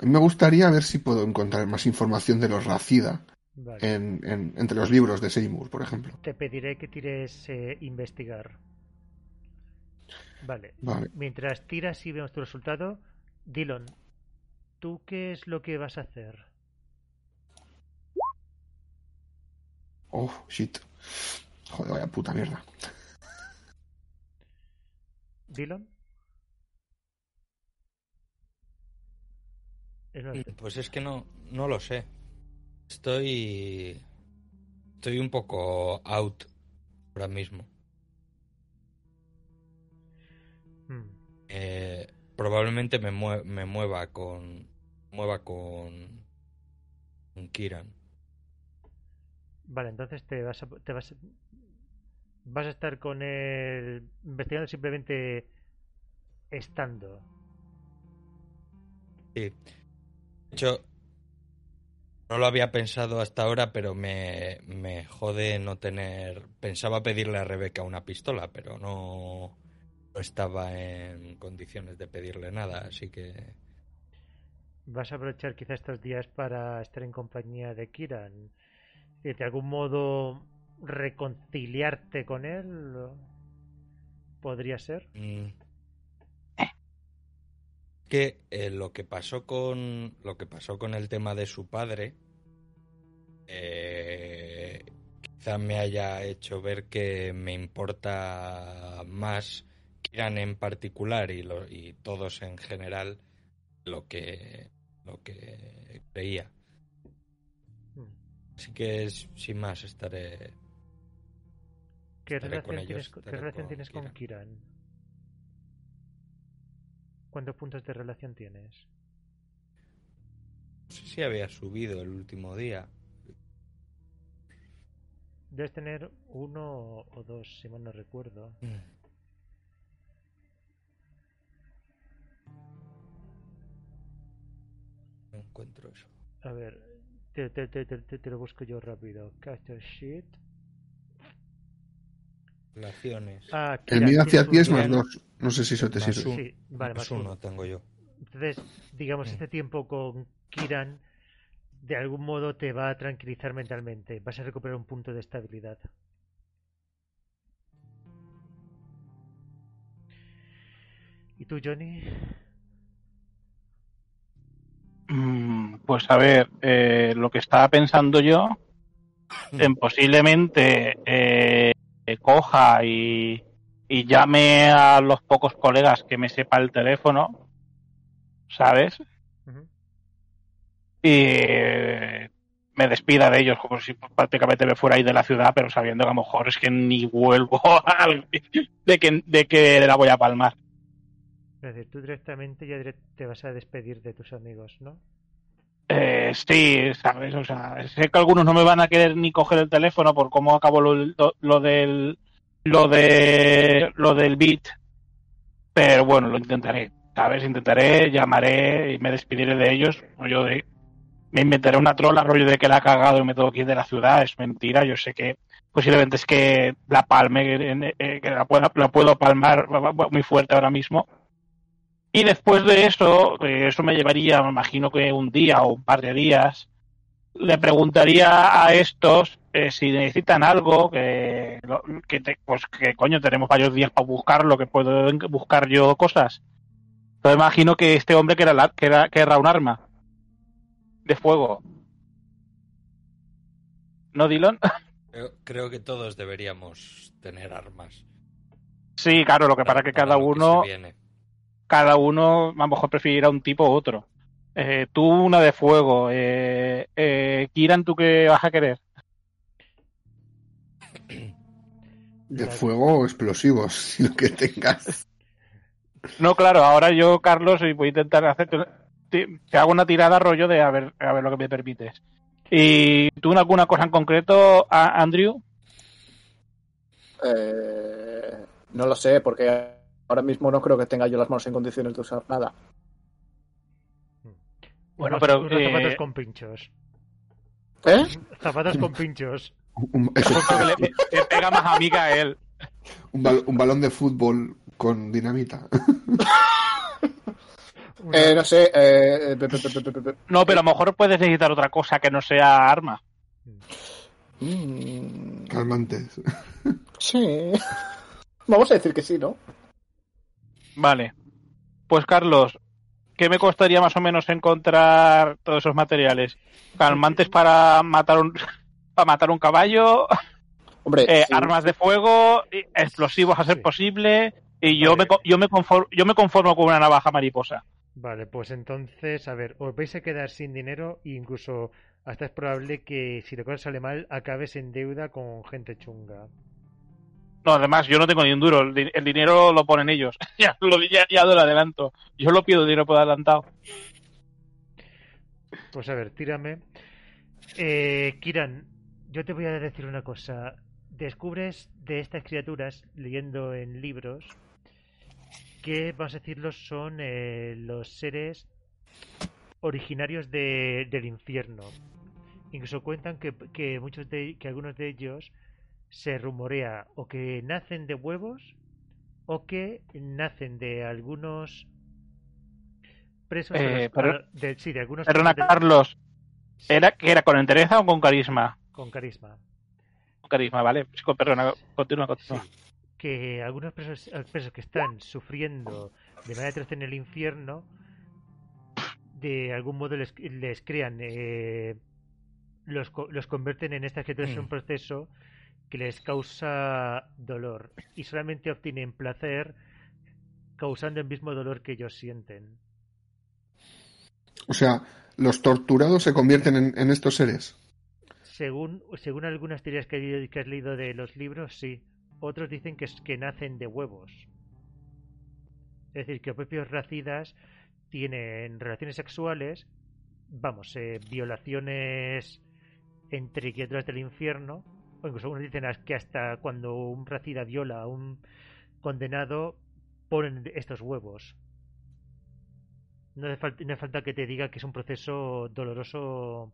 me gustaría ver si puedo encontrar más información de los Racida Vale. en, en- entre los libros de Seymour, por ejemplo. Te pediré que tires eh, investigar. Vale. Vale. Mientras tiras y vemos tu resultado, Dylan, ¿tú qué es lo que vas a hacer? Oh, shit. Joder, vaya puta mierda. ¿Dylan? Sé. Pues es que no, no lo sé. Estoy. Estoy un poco out ahora mismo. Hmm. Eh, probablemente me, mue- me mueva con. Mueva con. Con Kiran. Vale, entonces te vas a, te vas, a- vas a estar con él investigando simplemente estando. Sí. De hecho, no lo había pensado hasta ahora, pero me, me jode no tener. Pensaba pedirle a Rebeca una pistola, pero no, no estaba en condiciones de pedirle nada, así que. Vas a aprovechar quizá estos días para estar en compañía de Kiran. Y de algún modo reconciliarte con él. ¿Podría ser? Mm. Que eh, lo que pasó con. Lo que pasó con el tema de su padre. eh, quizá me haya hecho ver que me importa más Kiran en particular y, lo- y todos en general lo que lo que creía. Hmm. Así que es- sin más estaré. ¿Qué Estaré con relación ellos, tienes, qué relación con tienes con Kiran? ¿Cuántos puntos de relación tienes? sé si había subido el último día. Debes tener uno o dos, si mal no recuerdo. No encuentro eso. A ver, te, te, te, te, te- te lo busco yo rápido. Caster Sheet. Ah, El mío hacia ti es más dos. No sé si eso te Más sirve. un- Sí, vale, más más uno. uno tengo yo. Entonces, digamos, Mm. este tiempo con Kiran de algún modo te va a tranquilizar mentalmente. Vas a recuperar un punto de estabilidad. ¿Y tú, Johnny? Mm, Pues a ver, eh, lo que estaba pensando yo, en posiblemente eh, coja y, y llame a los pocos colegas que me sepa el teléfono, ¿sabes? Y me despida de ellos como si prácticamente me fuera ahí de la ciudad, pero sabiendo que a lo mejor es que ni vuelvo al- de que, de que la voy a palmar. Es decir, tú directamente ya te vas a despedir de tus amigos, ¿no? Eh, sí, sabes, o sea, sé que algunos no me van a querer ni coger el teléfono por cómo acabó lo, lo- del lo de lo del beat, pero bueno, lo intentaré, sabes, intentaré, llamaré y me despediré de ellos, de me inventaré una trola, rollo de que la ha cagado y me tengo que ir de la ciudad, es mentira, yo sé que posiblemente es que la palme, eh, que la puedo, la puedo palmar muy fuerte ahora mismo, y después de eso, eh, eso me llevaría, me imagino que un día o un par de días, le preguntaría a estos eh, si necesitan algo, que, que te- pues que coño, tenemos varios días para buscarlo, que puedo buscar yo cosas. Entonces imagino que este hombre que era, la- que era, que era un arma de fuego. ¿No, Dylan? Creo, creo que todos deberíamos tener armas. Sí, claro, lo que pasa es que para cada uno... cada uno a lo mejor preferirá un tipo u otro. Eh, tú una de fuego. Eh, eh, Kiran, ¿tú qué vas a querer? De fuego o explosivos, si lo que tengas. No, claro, ahora yo, Carlos, y voy a intentar hacer. Te, te hago una tirada rollo de a ver, a ver lo que me permites. ¿Y tú alguna cosa en concreto, Andrew? Eh, no lo sé, porque ahora mismo no creo que tenga yo las manos en condiciones de usar nada. Bueno, Unos- pero, unos eh, zapatos con pinchos. ¿Eh? Zapatos con pinchos. Le, le pega más a mí que a él. un bal- un balón de fútbol con dinamita. Eh, no sé. eh, pe- pe- pe- pe- pe- pe- No, pero a lo mejor puedes necesitar otra cosa que no sea arma. Mm, Calmantes. sí. Vamos a decir que sí, ¿no? Vale. Pues Carlos, ¿qué me costaría más o menos encontrar todos esos materiales? Calmantes para matar un para matar un caballo, Hombre, eh, sí. armas de fuego, explosivos a ser Sí. posible, y yo Vale. me co- yo me conformo, yo me conformo con una navaja mariposa. Vale, pues entonces, a ver, os vais a quedar sin dinero e incluso hasta es probable que si la cosa sale mal acabes en deuda con gente chunga. No, además yo no tengo ni un duro, el, di- el dinero lo ponen ellos. ya lo ya, adelanto. Yo lo pido dinero por adelantado. Pues a ver, tírame. Eh, Kiran, yo te voy a decir una cosa. Descubres de estas criaturas, leyendo en libros, que, vamos a decirlo, son eh, los seres originarios de- del infierno. Incluso cuentan que, que muchos de, que algunos de ellos se rumorea o que nacen de huevos o que nacen de algunos presos Eh, pero- de, sí, de algunos Perdona, de- Carlos, ¿era que era con entereza o con carisma? con carisma. Con carisma, vale. Sí, perdona, continúa, continúa. que algunos presos, presos que están sufriendo de manera atroz en el infierno, de algún modo les, les crean, eh, los, los convierten en estas criaturas en un Mm. proceso que les causa dolor y solamente obtienen placer causando el mismo dolor que ellos sienten. O sea, los torturados se convierten en, en estos seres. Según, según algunas teorías que, que has leído de los libros, sí. Otros dicen que, es- que nacen de huevos. Es decir, que los propios racidas tienen relaciones sexuales vamos, eh, violaciones entre criaturas del infierno, o incluso unos dicen que hasta cuando un racida viola a un condenado, ponen estos huevos. No hace, falta, no hace falta que te diga que es un proceso doloroso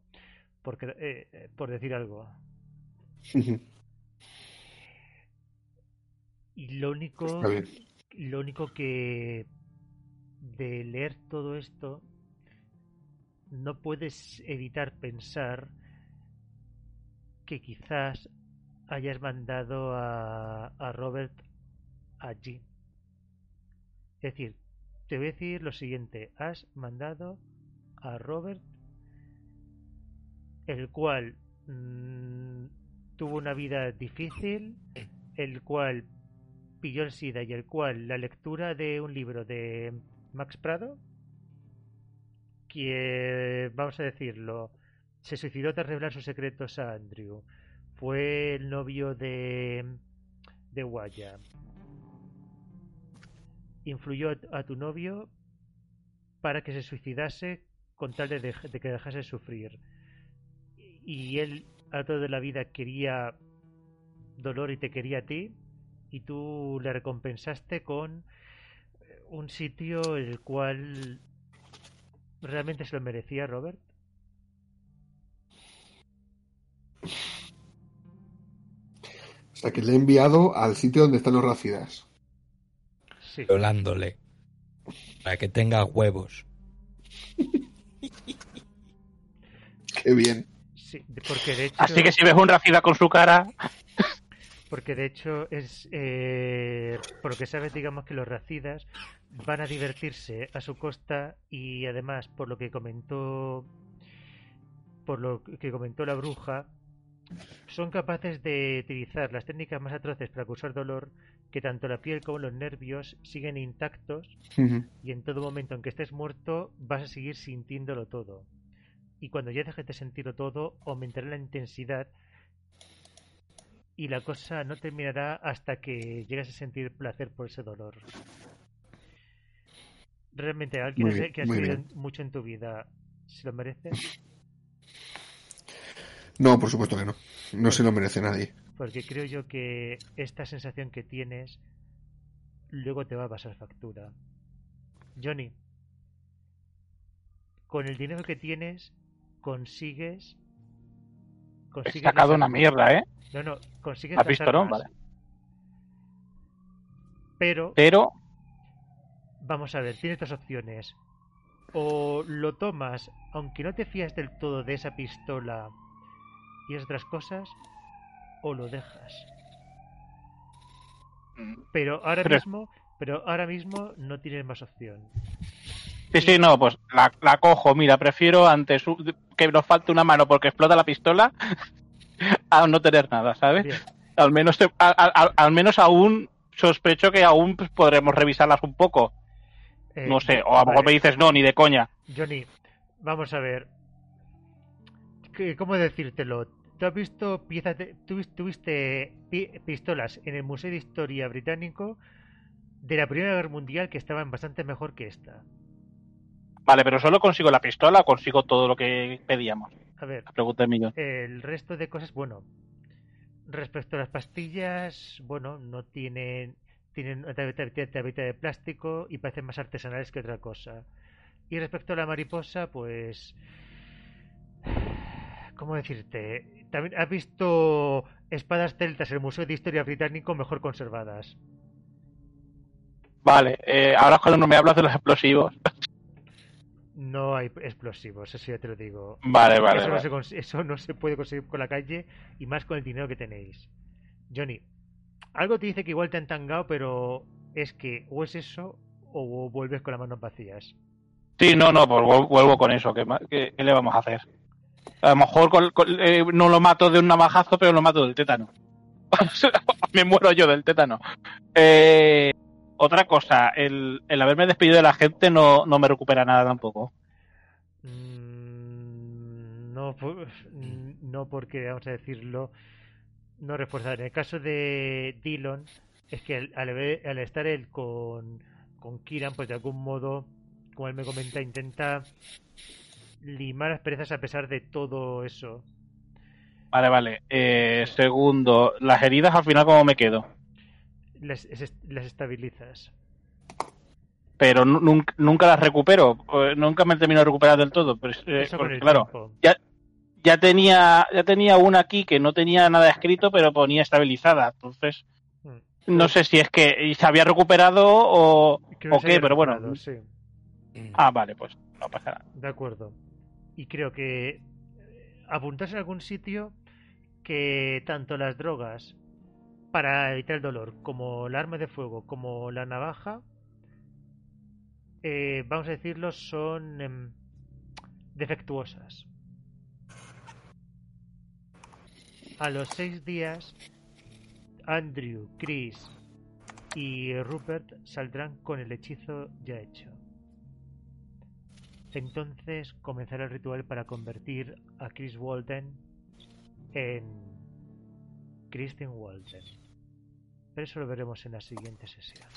porque, eh, eh, por decir algo. Y lo único, lo único que de leer todo esto no puedes evitar pensar que quizás hayas mandado a, a Robert allí. Es decir, te voy a decir lo siguiente, has mandado a Robert el cual mm, tuvo una vida difícil, el cual pilló el SIDA y el cual la lectura de un libro de Max Prado, que vamos a decirlo, se suicidó tras revelar sus secretos a Andrew, fue el novio de de Waya, influyó a, tu novio para que se suicidase con tal de que dejase sufrir. Y él a toda la vida quería dolor y te quería a ti y tú le recompensaste con eh, un sitio el cual realmente se lo merecía Robert sea, que le he enviado al sitio donde están los racidas. sí violándole. Para que tenga huevos. Qué bien. sí porque de hecho Así que si ves un racida con su cara, porque de hecho es eh, por lo que sabes digamos que los racidas van a divertirse a su costa y además por lo que comentó por lo que comentó la bruja son capaces de utilizar las técnicas más atroces para causar dolor que tanto la piel como los nervios siguen intactos y en todo momento en que estés muerto vas a seguir sintiéndolo todo. Y cuando ya dejes de sentirlo todo, aumentará la intensidad y la cosa no terminará hasta que llegues a sentir placer por ese dolor. Realmente, alguien bien, que has bien. mucho en tu vida, ¿se lo merece? No, por supuesto que no. No se lo merece nadie. Porque creo yo que esta sensación que tienes luego te va a pasar factura. Johnny, con el dinero que tienes consigues he consigues sacado las una mierda, ¿eh? No, no, consigues ¿Has visto, no? Vale. Pero Pero, vamos a ver, tienes dos opciones. O lo tomas, aunque no te fías del todo de esa pistola y otras cosas, o lo dejas. Pero ahora Pero- mismo, pero ahora mismo no tienes más opción. sí, sí, no, pues la, la cojo. Mira, prefiero antes que nos falte una mano porque explota la pistola a no tener nada, ¿sabes? Bien, Al menos, te- al, al- al menos aún sospecho que aún podremos revisarlas un poco. eh, No sé, o a lo mejor me dices no, ni de coña. Johnny, vamos a ver. ¿Qué- ¿Cómo decírtelo? ¿Tú has visto piezas de, tú tuviste pi- pistolas en el Museo de Historia Británico de la Primera Guerra Mundial que estaban bastante mejor que esta? Vale, pero solo consigo la pistola o consigo todo lo que pedíamos. A ver, La pregunta de millón. el resto de cosas, bueno, respecto a las pastillas, bueno, no tienen tienen una tableta de plástico y parecen más artesanales que otra cosa. Y respecto a la mariposa, pues ¿cómo decirte? También has visto espadas celtas en el Museo de Historia Británico mejor conservadas. Vale, eh, ahora cuando no me hablas de los explosivos. No hay explosivos, eso ya te lo digo. Vale, vale. eso, No se cons- eso no se puede conseguir con la calle y más con el dinero que tenéis. Johnny, algo te dice que igual te han tangado, pero es que o es eso o vuelves con las manos vacías. Sí, no, no, pues vuel- vuelvo con eso. ¿Qué, ma- qué- qué le vamos a hacer? A lo mejor con- eh, no lo mato de un navajazo, pero lo mato del tétano. me muero yo del tétano. Eh, otra cosa, el, el haberme despedido de la gente no, no me recupera nada tampoco. Mm, no, no porque, vamos a decirlo, no reforzar. En el caso de Dillon, es que al estar él con, con Kiran, pues de algún modo, como él me comenta, intenta limar asperezas a pesar de todo eso. Vale, vale. Eh, segundo, las heridas al final, ¿cómo me quedo? Las, es- las estabilizas. Pero nu- nunca, nunca las recupero. eh, Nunca me termino de recuperar del todo. Pero, eh, porque, claro, ya, ya tenía ya tenía una aquí que no tenía nada escrito, pero ponía estabilizada. Entonces, Mm. no sé si es que se había recuperado o, o qué, pero bueno. sí. Ah, vale, pues no pasa nada. De acuerdo. Y creo que eh, apuntarse en algún sitio que tanto las drogas para evitar el dolor, como el arma de fuego, como la navaja, eh, vamos a decirlo, son em, defectuosas. A los seis días, Andrew, Chris y Rupert saldrán con el hechizo ya hecho. Entonces comenzará el ritual para convertir a Chris Walden en Kristen Walden. Pero eso lo veremos en la siguiente sesión.